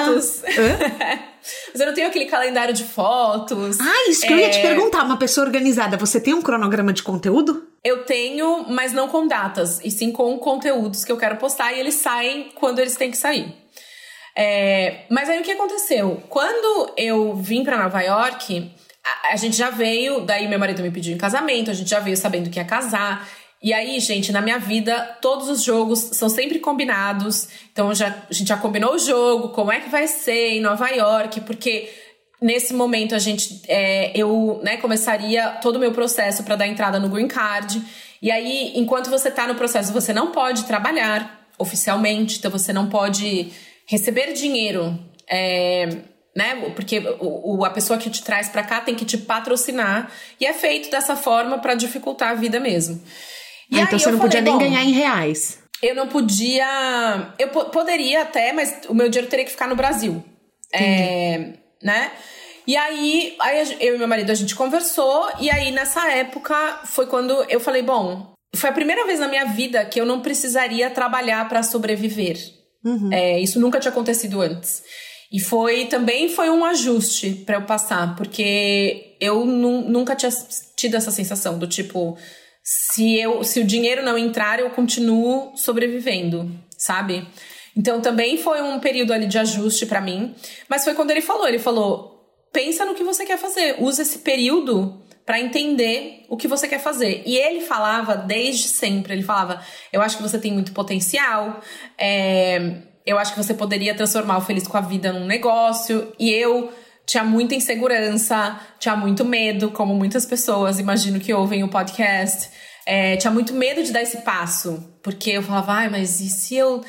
*laughs* Mas eu não tenho aquele calendário de fotos. Ah, isso que é... eu ia te é. perguntar. Uma pessoa organizada, você tem um cronograma de conteúdo? Eu tenho, mas não com datas, e sim com conteúdos que eu quero postar e eles saem quando eles têm que sair. É, mas aí o que aconteceu? Quando eu vim para Nova York, a gente já veio, daí meu marido me pediu em casamento, a gente já veio sabendo que ia casar. E aí, gente, na minha vida, todos os jogos são sempre combinados. Então, já, a gente já combinou o jogo, como é que vai ser em Nova York, porque nesse momento a gente, é, eu né, começaria todo o meu processo para dar entrada no Green Card. E aí, enquanto você está no processo, você não pode trabalhar oficialmente, então você não pode receber dinheiro. É, né? Porque o, o, a pessoa que te traz para cá tem que te patrocinar e é feito dessa forma para dificultar a vida mesmo. E ah, então você não falei, podia nem ganhar em reais. Eu não podia. Eu poderia até, mas o meu dinheiro teria que ficar no Brasil. É, né? E aí, aí, eu e meu marido a gente conversou, e aí nessa época foi quando eu falei: bom, foi a primeira vez na minha vida que eu não precisaria trabalhar para sobreviver. Uhum. É, isso nunca tinha acontecido antes. E foi também foi um ajuste para eu passar, porque eu nunca tinha tido essa sensação do tipo, se eu se o dinheiro não entrar, eu continuo sobrevivendo, sabe? Então também foi um período ali de ajuste para mim, mas foi quando ele falou, ele falou: "Pensa no que você quer fazer, usa esse período para entender o que você quer fazer. E ele falava desde sempre, ele falava: "Eu acho que você tem muito potencial, é, eu acho que você poderia transformar o Feliz com a Vida num negócio. E eu tinha muita insegurança, tinha muito medo, como muitas pessoas, imagino que ouvem o podcast. É, tinha muito medo de dar esse passo, porque eu falava, ai, mas e se eu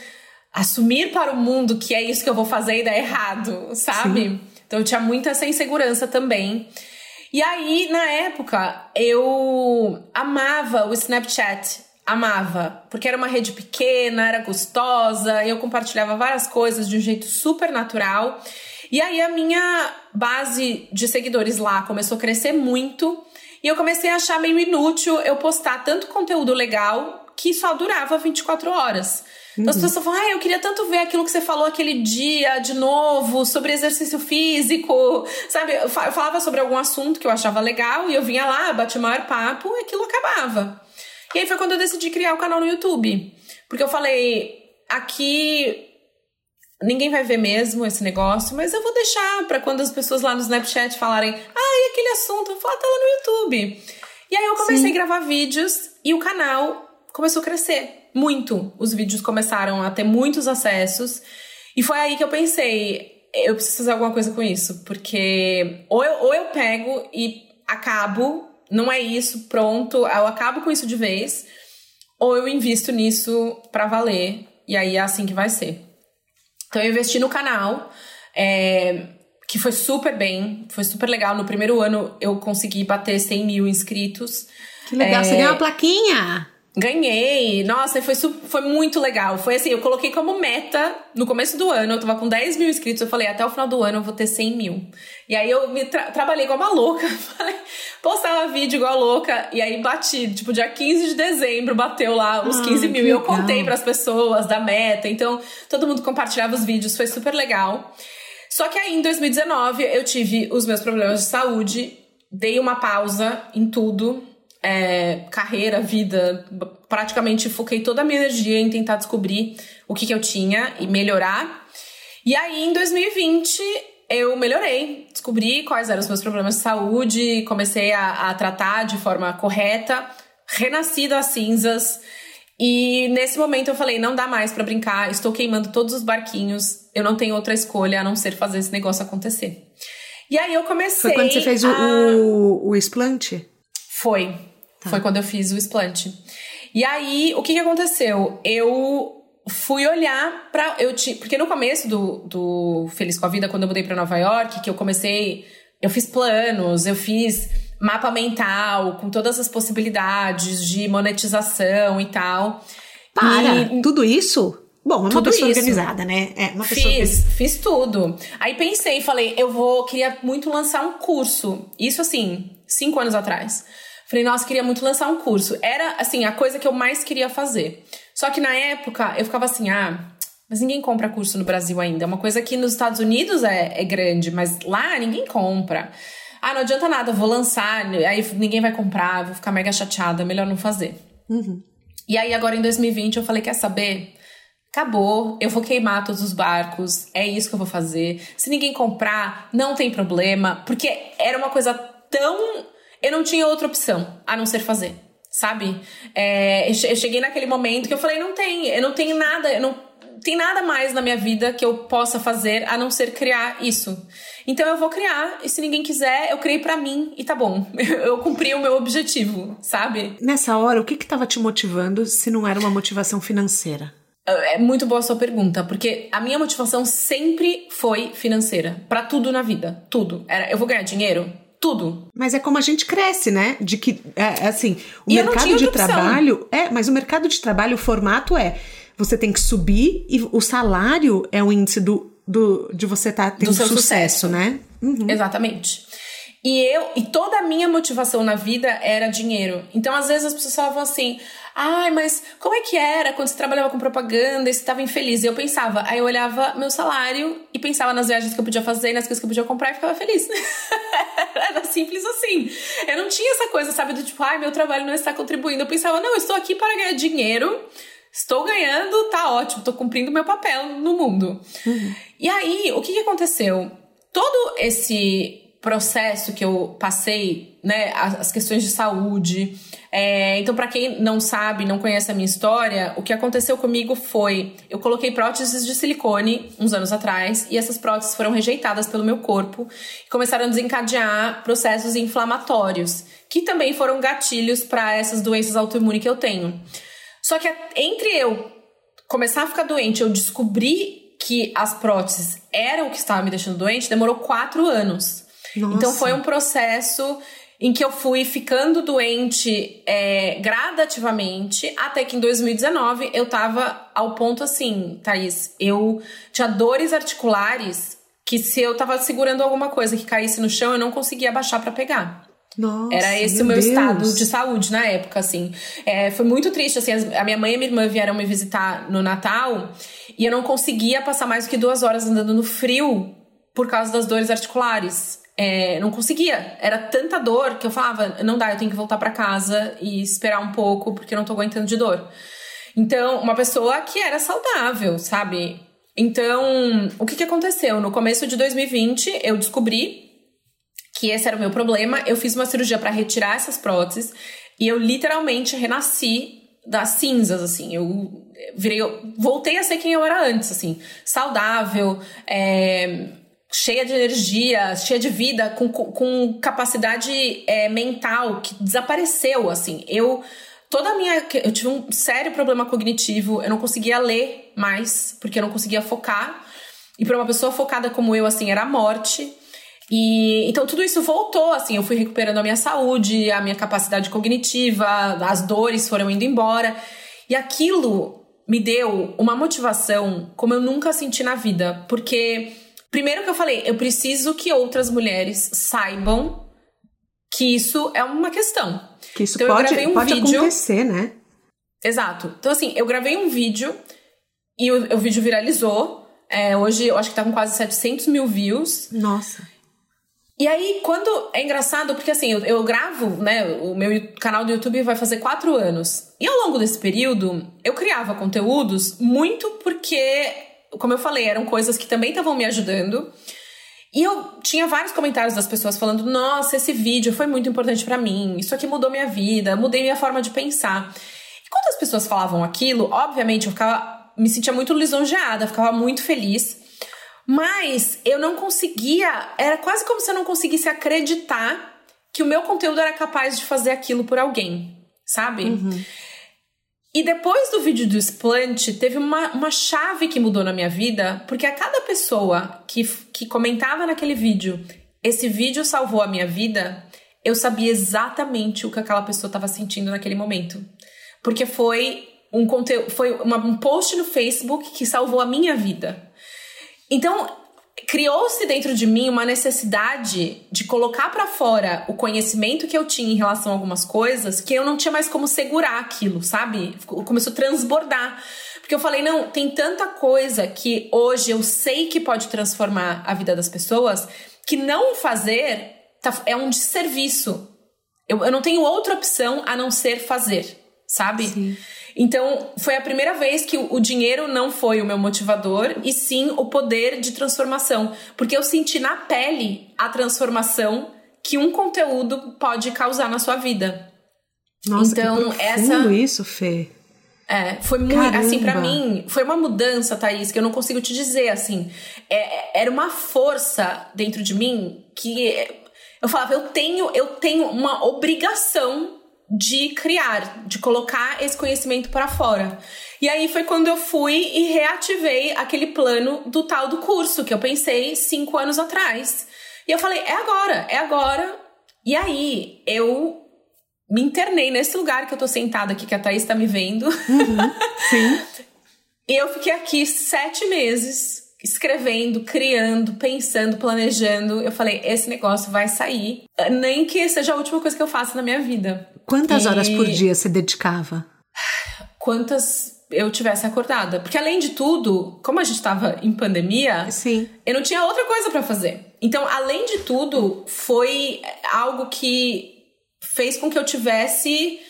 assumir para o mundo que é isso que eu vou fazer e dar errado, sabe? Sim. Então eu tinha muita essa insegurança também. E aí, na época, eu amava o Snapchat amava, porque era uma rede pequena, era gostosa, eu compartilhava várias coisas de um jeito super natural. E aí a minha base de seguidores lá começou a crescer muito e eu comecei a achar meio inútil eu postar tanto conteúdo legal que só durava 24 horas. Então as uhum. pessoas falam, ah, eu queria tanto ver aquilo que você falou aquele dia de novo, sobre exercício físico, sabe? Eu falava sobre algum assunto que eu achava legal e eu vinha lá, batia o maior papo e aquilo acabava. E aí foi quando eu decidi criar o canal no YouTube. Porque eu falei, aqui ninguém vai ver mesmo esse negócio, mas eu vou deixar para quando as pessoas lá no Snapchat falarem, ah, e aquele assunto, eu falo, ah, tá lá no YouTube. E aí eu comecei Sim. a gravar vídeos e o canal começou a crescer muito. Os vídeos começaram a ter muitos acessos. E foi aí que eu pensei, eu preciso fazer alguma coisa com isso, porque ou eu, ou eu pego e acabo não é isso, pronto, eu acabo com isso de vez, ou eu invisto nisso para valer, e aí é assim que vai ser. Então eu investi no canal, é, que foi super bem, foi super legal. No primeiro ano eu consegui bater 100 mil inscritos. Que legal, é, você ganhou uma plaquinha? Ganhei! Nossa, foi, foi muito legal. Foi assim, eu coloquei como meta no começo do ano, eu tava com 10 mil inscritos, eu falei, até o final do ano eu vou ter 100 mil. E aí eu me tra trabalhei igual uma louca, *laughs* falei, postava vídeo igual louca, e aí bati, tipo, dia 15 de dezembro bateu lá os 15 ah, mil. E eu contei para as pessoas da meta, então todo mundo compartilhava os vídeos, foi super legal. Só que aí em 2019 eu tive os meus problemas de saúde, dei uma pausa em tudo, é, carreira, vida, praticamente foquei toda a minha energia em tentar descobrir o que, que eu tinha e melhorar. E aí, em 2020, eu melhorei, descobri quais eram os meus problemas de saúde, comecei a, a tratar de forma correta, renasci das cinzas. E nesse momento eu falei: não dá mais para brincar, estou queimando todos os barquinhos, eu não tenho outra escolha a não ser fazer esse negócio acontecer. E aí eu comecei. Foi quando você fez a... o, o, o explante? Foi. Tá. Foi quando eu fiz o explante. E aí, o que, que aconteceu? Eu fui olhar para eu te, porque no começo do, do Feliz com a Vida, quando eu mudei para Nova York, que eu comecei, eu fiz planos, eu fiz mapa mental com todas as possibilidades de monetização e tal. Para, e, tudo isso? Bom, uma tudo pessoa isso. organizada, né? É, uma pessoa fiz, fiz tudo. Aí pensei, falei, eu vou, queria muito lançar um curso. Isso assim, cinco anos atrás. Falei, nossa, queria muito lançar um curso. Era, assim, a coisa que eu mais queria fazer. Só que na época eu ficava assim, ah, mas ninguém compra curso no Brasil ainda. É uma coisa que nos Estados Unidos é, é grande, mas lá ninguém compra. Ah, não adianta nada, vou lançar, aí ninguém vai comprar, vou ficar mega chateada, melhor não fazer. Uhum. E aí agora em 2020 eu falei, quer saber? Acabou, eu vou queimar todos os barcos, é isso que eu vou fazer. Se ninguém comprar, não tem problema, porque era uma coisa tão. Eu não tinha outra opção a não ser fazer, sabe? É, eu cheguei naquele momento que eu falei: não tem, eu não tenho nada, eu não tem nada mais na minha vida que eu possa fazer a não ser criar isso. Então eu vou criar, e se ninguém quiser, eu criei para mim e tá bom. *laughs* Eu cumpri o meu objetivo, sabe? Nessa hora, o que que tava te motivando se não era uma motivação financeira? É muito boa a sua pergunta, porque a minha motivação sempre foi financeira, para tudo na vida, tudo. Era, eu vou ganhar dinheiro, tudo. Mas é como a gente cresce, né? De que, é, assim, o e mercado de trabalho. É, mas o mercado de trabalho, o formato é você tem que subir e o salário é o índice do, do, de você estar tá tendo do seu sucesso, sucesso, né? Uhum. Exatamente. E eu, e toda a minha motivação na vida era dinheiro. Então, às vezes as pessoas falavam assim: "Ai, mas como é que era quando você trabalhava com propaganda e você estava infeliz?" E eu pensava, aí eu olhava meu salário e pensava nas viagens que eu podia fazer, nas coisas que eu podia comprar e ficava feliz. *laughs* era simples assim. Eu não tinha essa coisa, sabe, do tipo, ai, meu trabalho não está contribuindo. Eu pensava, não, eu estou aqui para ganhar dinheiro Estou ganhando, tá ótimo, estou cumprindo meu papel no mundo. Uhum. E aí, o que, que aconteceu? Todo esse processo que eu passei, né, as questões de saúde. É, então, para quem não sabe, não conhece a minha história, o que aconteceu comigo foi: eu coloquei próteses de silicone uns anos atrás e essas próteses foram rejeitadas pelo meu corpo e começaram a desencadear processos inflamatórios, que também foram gatilhos para essas doenças autoimunes que eu tenho. Só que entre eu começar a ficar doente, eu descobri que as próteses eram o que estava me deixando doente, demorou quatro anos. Nossa. Então foi um processo em que eu fui ficando doente é, gradativamente, até que em 2019 eu tava ao ponto assim, Thaís, eu tinha dores articulares que se eu tava segurando alguma coisa que caísse no chão, eu não conseguia baixar para pegar. Nossa, Era esse meu o meu Deus. estado de saúde na época, assim. É, foi muito triste, assim. A minha mãe e minha irmã vieram me visitar no Natal e eu não conseguia passar mais do que duas horas andando no frio por causa das dores articulares. É, não conseguia. Era tanta dor que eu falava, não dá, eu tenho que voltar para casa e esperar um pouco porque eu não tô aguentando de dor. Então, uma pessoa que era saudável, sabe? Então, o que, que aconteceu? No começo de 2020, eu descobri que esse era o meu problema. Eu fiz uma cirurgia para retirar essas próteses e eu literalmente renasci das cinzas, assim. Eu virei, eu voltei a ser quem eu era antes, assim, saudável, é, cheia de energia, cheia de vida, com, com capacidade é, mental que desapareceu, assim. Eu toda a minha. Eu tive um sério problema cognitivo, eu não conseguia ler mais, porque eu não conseguia focar. E para uma pessoa focada como eu, assim, era a morte. E então tudo isso voltou, assim, eu fui recuperando a minha saúde, a minha capacidade cognitiva, as dores foram indo embora. E aquilo me deu uma motivação como eu nunca senti na vida, porque primeiro que eu falei, eu preciso que outras mulheres saibam que isso é uma questão. Que isso então, pode, um pode vídeo... acontecer, né? Exato. Então, assim, eu gravei um vídeo e o, o vídeo viralizou. É, hoje eu acho que tá com quase 700 mil views. Nossa. E aí, quando. É engraçado, porque assim, eu, eu, gravo, né? O meu canal do YouTube vai fazer quatro anos. E ao longo desse período, eu criava conteúdos muito porque, como eu falei, eram coisas que também estavam me ajudando. E eu tinha vários comentários das pessoas falando: nossa, esse vídeo foi muito importante para mim, isso aqui mudou minha vida, mudei minha forma de pensar. E quando as pessoas falavam aquilo, obviamente eu ficava, me sentia muito lisonjeada, ficava muito feliz. Mas eu não conseguia, era quase como se eu não conseguisse acreditar que o meu conteúdo era capaz de fazer aquilo por alguém, sabe? Uhum. E depois do vídeo do explante, teve uma, uma chave que mudou na minha vida, porque a cada pessoa que, que comentava naquele vídeo, esse vídeo salvou a minha vida, eu sabia exatamente o que aquela pessoa estava sentindo naquele momento. Porque foi um conteúdo, foi uma, um post no Facebook que salvou a minha vida. Então, criou-se dentro de mim uma necessidade de colocar para fora o conhecimento que eu tinha em relação a algumas coisas que eu não tinha mais como segurar aquilo, sabe? Começou a transbordar. Porque eu falei, não, tem tanta coisa que hoje eu sei que pode transformar a vida das pessoas, que não fazer tá, é um desserviço. Eu, eu não tenho outra opção a não ser fazer, sabe? Sim. Então, foi a primeira vez que o dinheiro não foi o meu motivador, e sim o poder de transformação. Porque eu senti na pele a transformação que um conteúdo pode causar na sua vida. Nossa, então, que essa isso, Fê. É, foi muito, Caramba. assim, para mim, foi uma mudança, Thaís, que eu não consigo te dizer, assim. É, é, era uma força dentro de mim que eu falava, eu tenho, eu tenho uma obrigação de criar, de colocar esse conhecimento para fora. E aí foi quando eu fui e reativei aquele plano do tal do curso que eu pensei cinco anos atrás. E eu falei, é agora, é agora. E aí eu me internei nesse lugar que eu tô sentada aqui, que a Thaís tá me vendo. Uhum, sim. *laughs* e eu fiquei aqui sete meses escrevendo, criando, pensando, planejando. Eu falei, esse negócio vai sair, nem que seja a última coisa que eu faça na minha vida. Quantas e... horas por dia você dedicava? Quantas eu tivesse acordada. Porque além de tudo, como a gente estava em pandemia, Sim. eu não tinha outra coisa para fazer. Então, além de tudo, foi algo que fez com que eu tivesse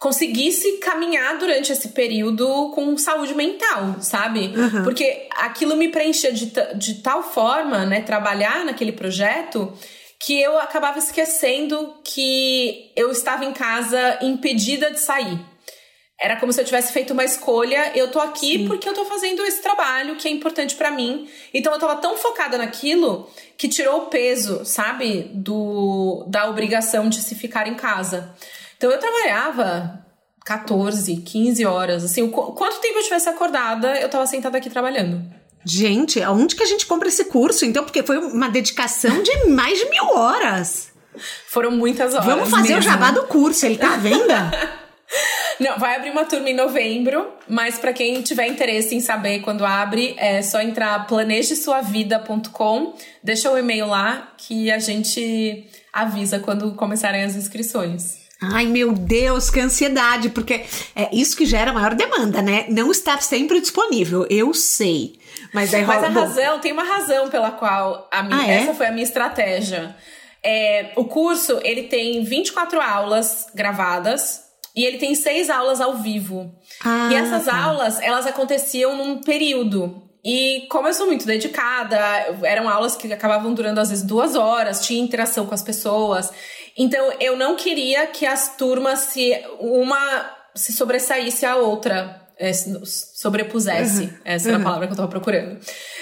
conseguisse caminhar durante esse período com saúde mental, sabe? Uhum. Porque aquilo me preenchia de, de tal forma, né, trabalhar naquele projeto, que eu acabava esquecendo que eu estava em casa impedida de sair. Era como se eu tivesse feito uma escolha, eu tô aqui Sim. porque eu tô fazendo esse trabalho que é importante para mim. Então eu tava tão focada naquilo que tirou o peso, sabe, do da obrigação de se ficar em casa. Então eu trabalhava 14, 15 horas, assim, quanto tempo eu tivesse acordada, eu tava sentada aqui trabalhando. Gente, aonde que a gente compra esse curso? Então, porque foi uma dedicação de mais de mil horas. Foram muitas horas. Vamos fazer mesmo. o jabá do curso, ele tá à venda? *laughs* Não, vai abrir uma turma em novembro, mas para quem tiver interesse em saber quando abre, é só entrar planejesuavida.com, deixa o e-mail lá que a gente avisa quando começarem as inscrições. Ai, meu Deus, que ansiedade, porque é isso que gera maior demanda, né? Não está sempre disponível, eu sei. Mas, é mas a bom. razão, tem uma razão pela qual a minha, ah, é? essa foi a minha estratégia. É, o curso, ele tem 24 aulas gravadas e ele tem seis aulas ao vivo. Ah, e essas tá. aulas, elas aconteciam num período. E como eu sou muito dedicada, eram aulas que acabavam durando às vezes duas horas, tinha interação com as pessoas. Então eu não queria que as turmas se uma se sobressaísse à outra, é, sobrepusesse. Uhum. Essa era a palavra que eu tava procurando.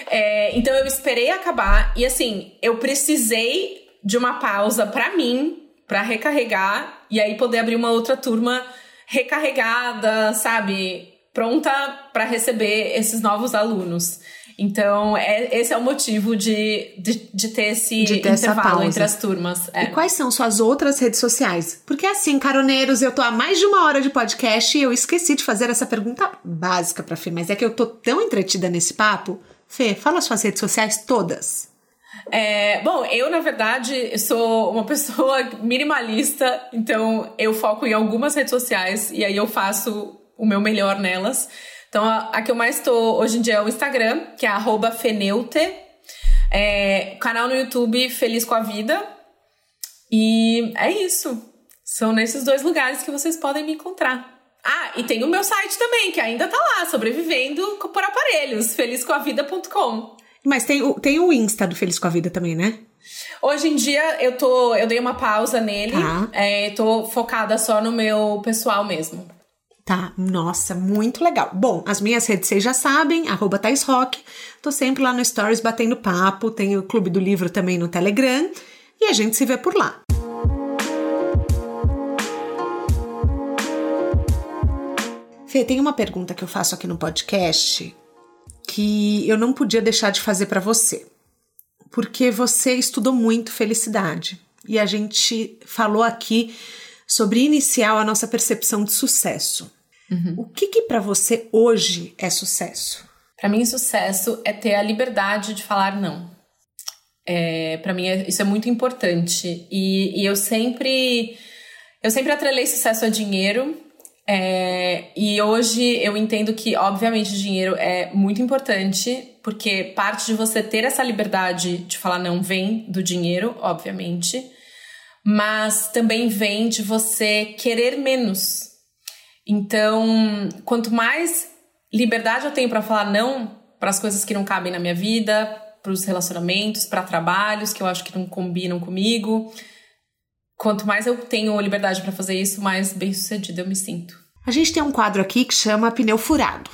É, então eu esperei acabar e assim, eu precisei de uma pausa para mim, para recarregar e aí poder abrir uma outra turma recarregada, sabe? Pronta para receber esses novos alunos. Então, é, esse é o motivo de, de, de ter esse de ter intervalo entre as turmas. É. E quais são suas outras redes sociais? Porque assim, caroneiros, eu tô há mais de uma hora de podcast e eu esqueci de fazer essa pergunta básica pra Fê, mas é que eu tô tão entretida nesse papo. Fê, fala suas redes sociais todas. É, bom, eu, na verdade, sou uma *laughs* pessoa minimalista, então eu foco em algumas redes sociais e aí eu faço o meu melhor nelas. Então, a, a que eu mais estou hoje em dia é o Instagram, que é Feneute. É, canal no YouTube Feliz com a Vida. E é isso. São nesses dois lugares que vocês podem me encontrar. Ah, e tem o meu site também, que ainda tá lá, sobrevivendo por aparelhos, felizcoavida.com. Mas tem o, tem o Insta do Feliz com a Vida também, né? Hoje em dia eu tô. Eu dei uma pausa nele. Tá. É, tô focada só no meu pessoal mesmo. Tá, nossa, muito legal. Bom, as minhas redes vocês já sabem, arroba Thais Rock. Tô sempre lá no Stories batendo papo, tem o Clube do Livro também no Telegram e a gente se vê por lá. Fê, tem uma pergunta que eu faço aqui no podcast que eu não podia deixar de fazer para você. Porque você estudou muito felicidade e a gente falou aqui sobre iniciar a nossa percepção de sucesso. Uhum. O que, que para você hoje é sucesso? Para mim, sucesso é ter a liberdade de falar não. É, para mim, é, isso é muito importante. E, e, eu sempre eu sempre atrelei sucesso a dinheiro. É, e hoje eu entendo que, obviamente, dinheiro é muito importante, porque parte de você ter essa liberdade de falar não vem do dinheiro, obviamente, mas também vem de você querer menos então, quanto mais liberdade eu tenho para falar não para as coisas que não cabem na minha vida, para os relacionamentos, para trabalhos que eu acho que não combinam comigo. Quanto mais eu tenho liberdade para fazer isso, mais bem sucedida eu me sinto. A gente tem um quadro aqui que chama pneu furado.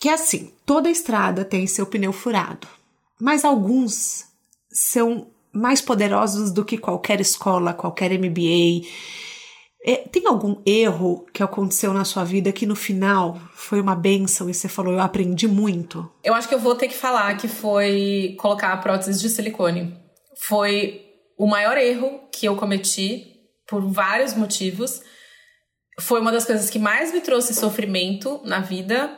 Que é assim, toda estrada tem seu pneu furado, mas alguns são mais poderosos do que qualquer escola, qualquer MBA. É, tem algum erro que aconteceu na sua vida que no final foi uma benção e você falou, eu aprendi muito? Eu acho que eu vou ter que falar que foi colocar a prótese de silicone. Foi o maior erro que eu cometi por vários motivos. Foi uma das coisas que mais me trouxe sofrimento na vida,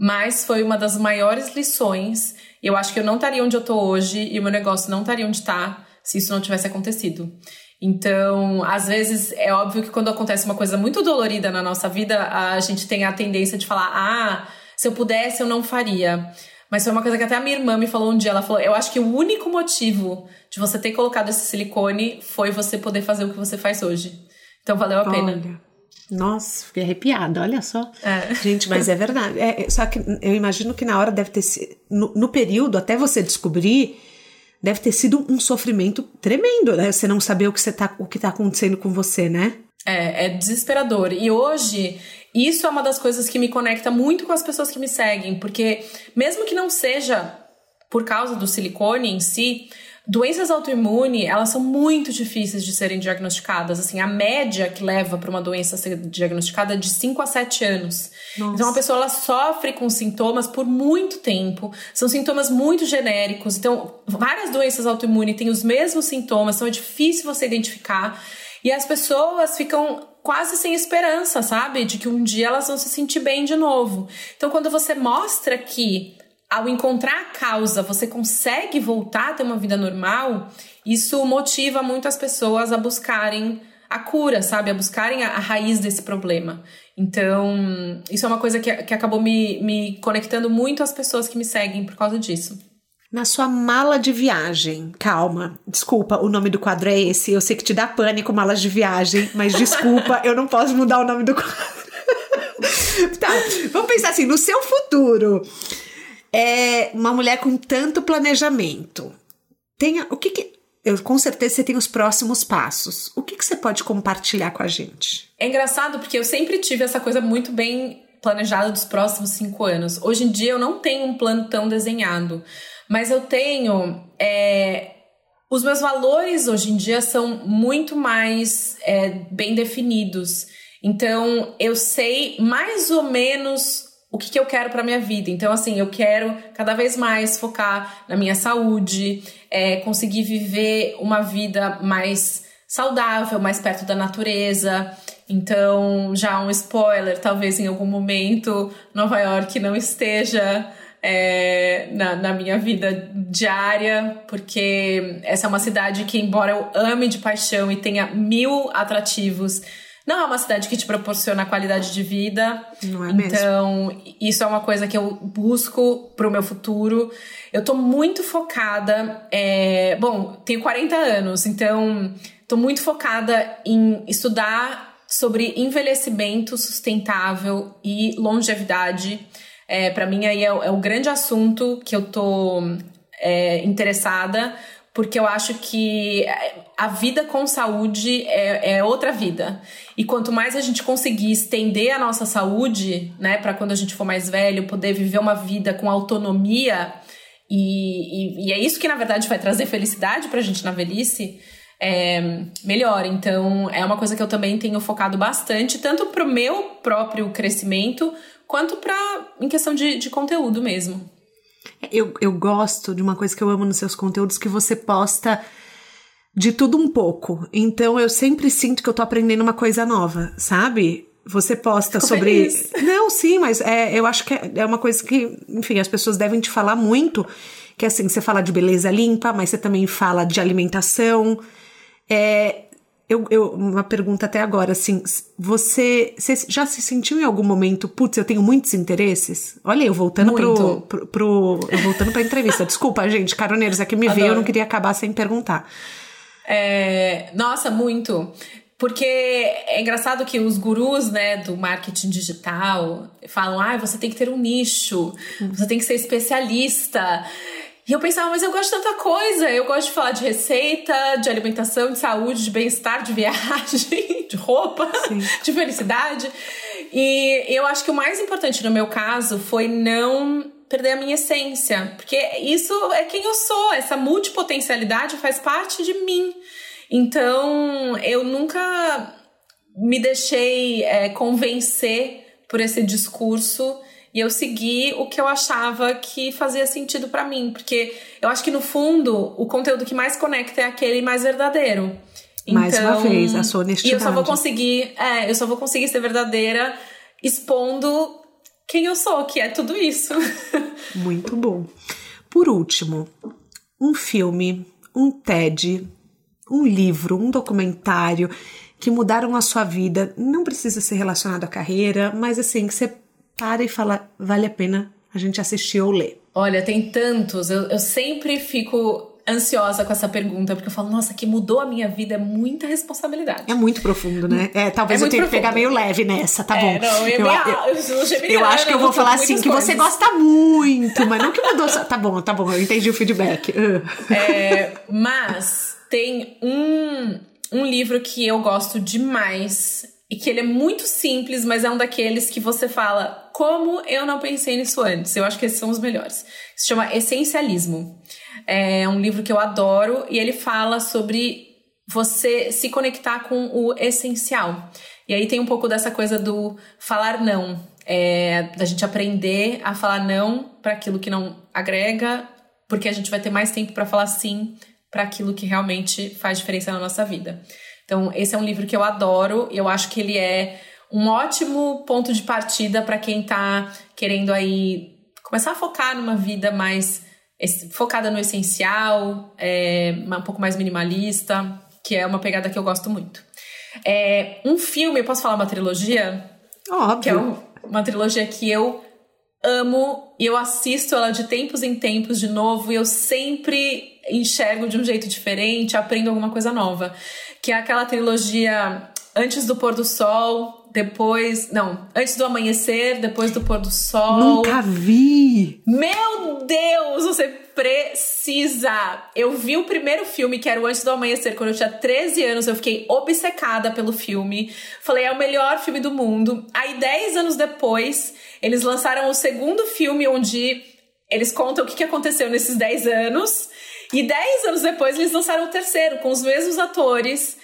mas foi uma das maiores lições. Eu acho que eu não estaria onde eu tô hoje e o meu negócio não estaria onde está se isso não tivesse acontecido. Então, às vezes é óbvio que quando acontece uma coisa muito dolorida na nossa vida, a gente tem a tendência de falar: "Ah, se eu pudesse eu não faria". Mas foi uma coisa que até a minha irmã me falou um dia, ela falou: "Eu acho que o único motivo de você ter colocado esse silicone foi você poder fazer o que você faz hoje". Então valeu a pena. Olha. Nossa, fiquei arrepiada, olha só. É. Gente, mas é verdade. É, só que eu imagino que na hora deve ter sido. No, no, período, até você descobrir, deve ter sido um sofrimento tremendo, né? Você não saber o que, você tá, o que tá acontecendo com você, né? É, é desesperador. E hoje, isso é uma das coisas que me conecta muito com as pessoas que me seguem, porque mesmo que não seja por causa do silicone em si, Doenças autoimunes, elas são muito difíceis de serem diagnosticadas. Assim, a média que leva para uma doença ser diagnosticada é de 5 a 7 anos. Nossa. Então, a pessoa ela sofre com sintomas por muito tempo. São sintomas muito genéricos. Então, várias doenças autoimunes têm os mesmos sintomas, então é difícil você identificar. E as pessoas ficam quase sem esperança, sabe? De que um dia elas vão se sentir bem de novo. Então, quando você mostra que ao encontrar a causa, você consegue voltar a ter uma vida normal, isso motiva muito as pessoas a buscarem a cura, sabe? A buscarem a, a raiz desse problema. Então, isso é uma coisa que, que acabou me, me conectando muito às pessoas que me seguem por causa disso. Na sua mala de viagem, calma, desculpa, o nome do quadro é esse. Eu sei que te dá pânico malas de viagem, mas desculpa, *laughs* eu não posso mudar o nome do quadro. *laughs* tá, vamos pensar assim, no seu futuro é uma mulher com tanto planejamento. Tenha, o que, que eu, com certeza você tem os próximos passos. O que, que você pode compartilhar com a gente? É engraçado porque eu sempre tive essa coisa muito bem planejada dos próximos cinco anos. Hoje em dia eu não tenho um plano tão desenhado, mas eu tenho. É, os meus valores hoje em dia são muito mais é, bem definidos. Então eu sei mais ou menos o que, que eu quero para minha vida. Então, assim, eu quero cada vez mais focar na minha saúde, é, conseguir viver uma vida mais saudável, mais perto da natureza. Então, já um spoiler, talvez em algum momento Nova York não esteja é, na, na, minha vida diária, porque essa é uma cidade que, embora eu ame de paixão e tenha mil atrativos, não é uma cidade que te proporciona qualidade de vida. Não é então, mesmo. isso é uma coisa que eu busco pro meu futuro. Eu tô muito focada. É... Bom, tenho 40 anos, então tô muito focada em estudar sobre envelhecimento sustentável e longevidade. É, para mim, aí é, é, o grande assunto que eu tô é, interessada porque eu acho que a vida com saúde é, é, outra vida. E quanto mais a gente conseguir estender a nossa saúde, né, para quando a gente for mais velho, poder viver uma vida com autonomia, e, e, e é isso que na verdade vai trazer felicidade pra gente na velhice. É, melhor. Então, é uma coisa que eu também tenho focado bastante, tanto pro meu próprio crescimento, quanto para em questão de, de conteúdo mesmo. Eu, eu gosto de uma coisa que eu amo nos seus conteúdos, que você posta de tudo um pouco. Então eu sempre sinto que eu tô aprendendo uma coisa nova, sabe? Você posta Fico sobre. Feliz. *laughs* Não, sim, mas é, eu acho que é, é uma coisa que, enfim, as pessoas devem te falar muito. Que assim, você fala de beleza limpa, mas você também fala de alimentação. É, eu, eu, uma pergunta até agora, assim, você, você já se sentiu em algum momento, putz, eu tenho muitos interesses? Olha, eu voltando pro, pro, pro, Eu voltando pra entrevista. Desculpa, gente, caroneiros, aqui me veio, eu não queria acabar sem perguntar. É, nossa, muito. Porque é engraçado que os gurus, né, do marketing digital falam: ah, você tem que ter um nicho, você tem que ser especialista. E eu pensava, mas eu gosto de tanta coisa. Eu gosto de falar de receita, de alimentação, de saúde, de bem-estar, de viagem, *laughs* de roupa, Sim. de felicidade. E eu acho que o mais importante no meu caso foi não perder a minha essência, porque isso é quem eu sou, essa multipotencialidade faz parte de mim. Então, eu nunca me deixei é, convencer por esse discurso e eu segui o que eu achava que fazia sentido para mim, porque eu acho que no fundo o conteúdo que mais conecta é aquele mais verdadeiro. Mais então, uma vez, a sua honestidade. E eu só vou conseguir, é, eu só vou conseguir ser verdadeira expondo quem eu sou, que é tudo isso. *laughs* Muito bom. Por último, um filme, um TED, um livro, um documentário que mudaram a sua vida. Não precisa ser relacionado à carreira, mas assim, que você para e fala, vale a pena a gente assistir ou ler. Olha, tem tantos. Eu, eu sempre fico ansiosa com essa pergunta, porque eu falo, nossa, que mudou a minha vida, é muita responsabilidade. É muito profundo, né? É, talvez é eu tenha que pegar meio leve nessa, tá é, bom. Não, eu, eu, eu, eu acho que eu vou falar assim, que coisas. você gosta muito, mas não que mudou. tá bom, tá bom, eu entendi o feedback. *laughs* É, mas tem um, um livro que eu gosto demais e que ele é muito simples, mas é um daqueles que você fala, como eu não pensei nisso antes? Eu acho que esses são os melhores. Se chama Essencialismo. É um livro que eu adoro e ele fala sobre você se conectar com o essencial. E aí tem um pouco dessa coisa do falar não, é, da gente aprender a falar não para aquilo que não agrega, porque a gente vai ter mais tempo para falar sim para aquilo que realmente faz diferença na nossa vida. Então, esse é um livro que eu adoro, e eu acho que ele é um ótimo ponto de partida para quem está querendo aí começar a focar numa vida mais focada no essencial, é, um pouco mais minimalista, que é uma pegada que eu gosto muito. É, um filme, eu posso falar uma trilogia? Óbvio. Que é um, uma trilogia que eu amo e eu assisto ela de tempos em tempos de novo e eu sempre enxergo de um jeito diferente, aprendo alguma coisa nova. Que é aquela trilogia Antes do Pôr do Sol, depois. Não, antes do amanhecer, depois do pôr do sol. Nunca vi! Meu Deus, você precisa! Eu vi o primeiro filme, que era o Antes do Amanhecer, quando eu tinha 13 anos. Eu fiquei obcecada pelo filme. Falei, é o melhor filme do mundo. Aí, 10 anos depois, eles lançaram o segundo filme, onde eles contam o que aconteceu nesses 10 anos. E 10 anos depois, eles lançaram o terceiro, com os mesmos atores.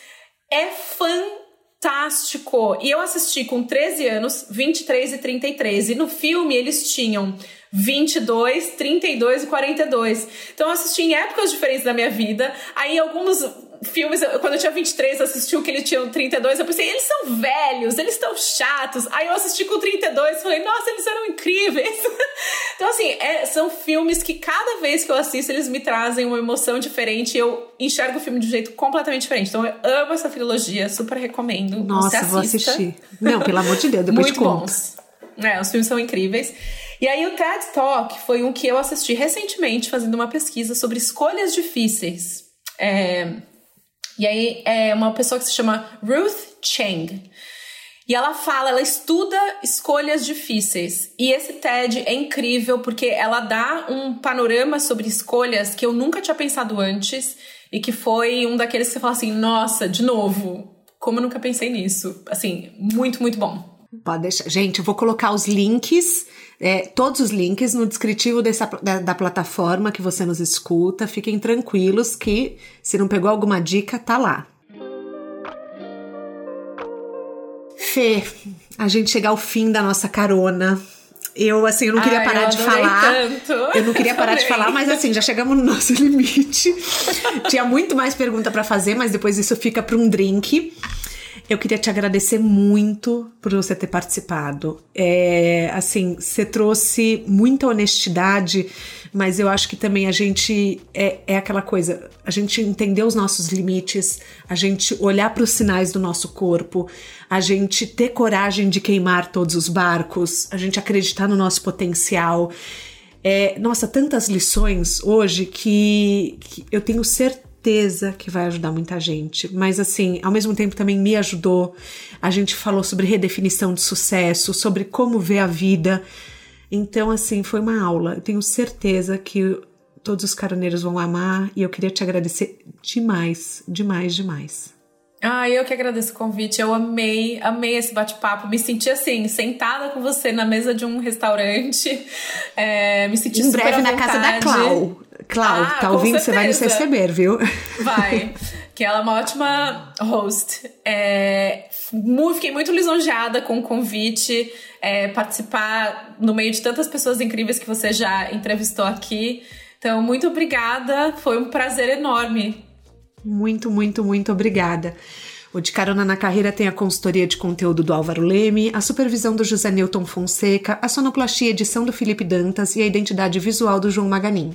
É fantástico fantástico. E eu assisti com 13 anos, 23 e 33. E no filme eles tinham 22, 32 e 42. Então eu assisti em épocas diferentes da minha vida. Aí alguns filmes, quando eu tinha 23, assisti o que ele tinha 32, eu pensei, eles são velhos, eles estão chatos. Aí eu assisti com 32 falei, nossa, eles eram incríveis. *laughs* então, assim, é, são filmes que cada vez que eu assisto, eles me trazem uma emoção diferente. Eu enxergo o filme de um jeito completamente diferente. Então, eu amo essa trilogia, super recomendo. Nossa, vou assistir. Não, pelo amor de Deus, depois Muito te conto. bons. É, os filmes são incríveis. E aí o TED Talk foi um que eu assisti recentemente fazendo uma pesquisa sobre escolhas difíceis. É, e aí é uma pessoa que se chama Ruth Chang. E ela fala, ela estuda escolhas difíceis. E esse TED é incrível porque ela dá um panorama sobre escolhas que eu nunca tinha pensado antes e que foi um daqueles que você fala assim: nossa, de novo, como eu nunca pensei nisso. Assim, muito, muito bom. Pode deixar. Gente, eu vou colocar os links, é, todos os links no descritivo dessa, da, da, plataforma que você nos escuta. Fiquem tranquilos que se não pegou alguma dica, tá lá. Fê, a gente chegar ao fim da nossa carona. Eu, assim, eu não queria Ai, parar de falar. Tanto. Eu não queria parar de falar, mas assim, já chegamos no nosso *laughs* limite. Tinha muito mais pergunta para fazer, mas depois isso fica para um drink. Eu queria te agradecer muito por você ter participado. É, assim, você trouxe muita honestidade, mas eu acho que também a gente é, é aquela coisa, a gente entender os nossos limites, a gente olhar para os sinais do nosso corpo, a gente ter coragem de queimar todos os barcos, a gente acreditar no nosso potencial. É, nossa, tantas lições hoje que, que eu tenho certeza certeza que vai ajudar muita gente. Mas, assim, ao mesmo tempo também me ajudou. A gente falou sobre redefinição de sucesso, sobre como ver a vida. Então, assim, foi uma aula. Eu tenho certeza que todos os caroneiros vão amar e eu queria te agradecer demais, demais, demais. Ah, eu que agradeço o convite. Eu amei, amei esse bate-papo. Me senti assim, sentada com você na mesa de um restaurante. É, me senti Em breve na casa da Clau. Clau, ah, tá ouvindo? Você vai nos receber, viu? Vai. *laughs* que ela é uma ótima host. É, fiquei muito lisonjeada com o convite, é, participar no meio de tantas pessoas incríveis que você já entrevistou aqui. Então, muito obrigada. Foi um prazer enorme muito, muito, muito obrigada. O De Carona na Carreira tem a consultoria de conteúdo do Álvaro Leme, a supervisão do José Newton Fonseca, a sonoplastia edição do Felipe Dantas e a identidade visual do João Maganin.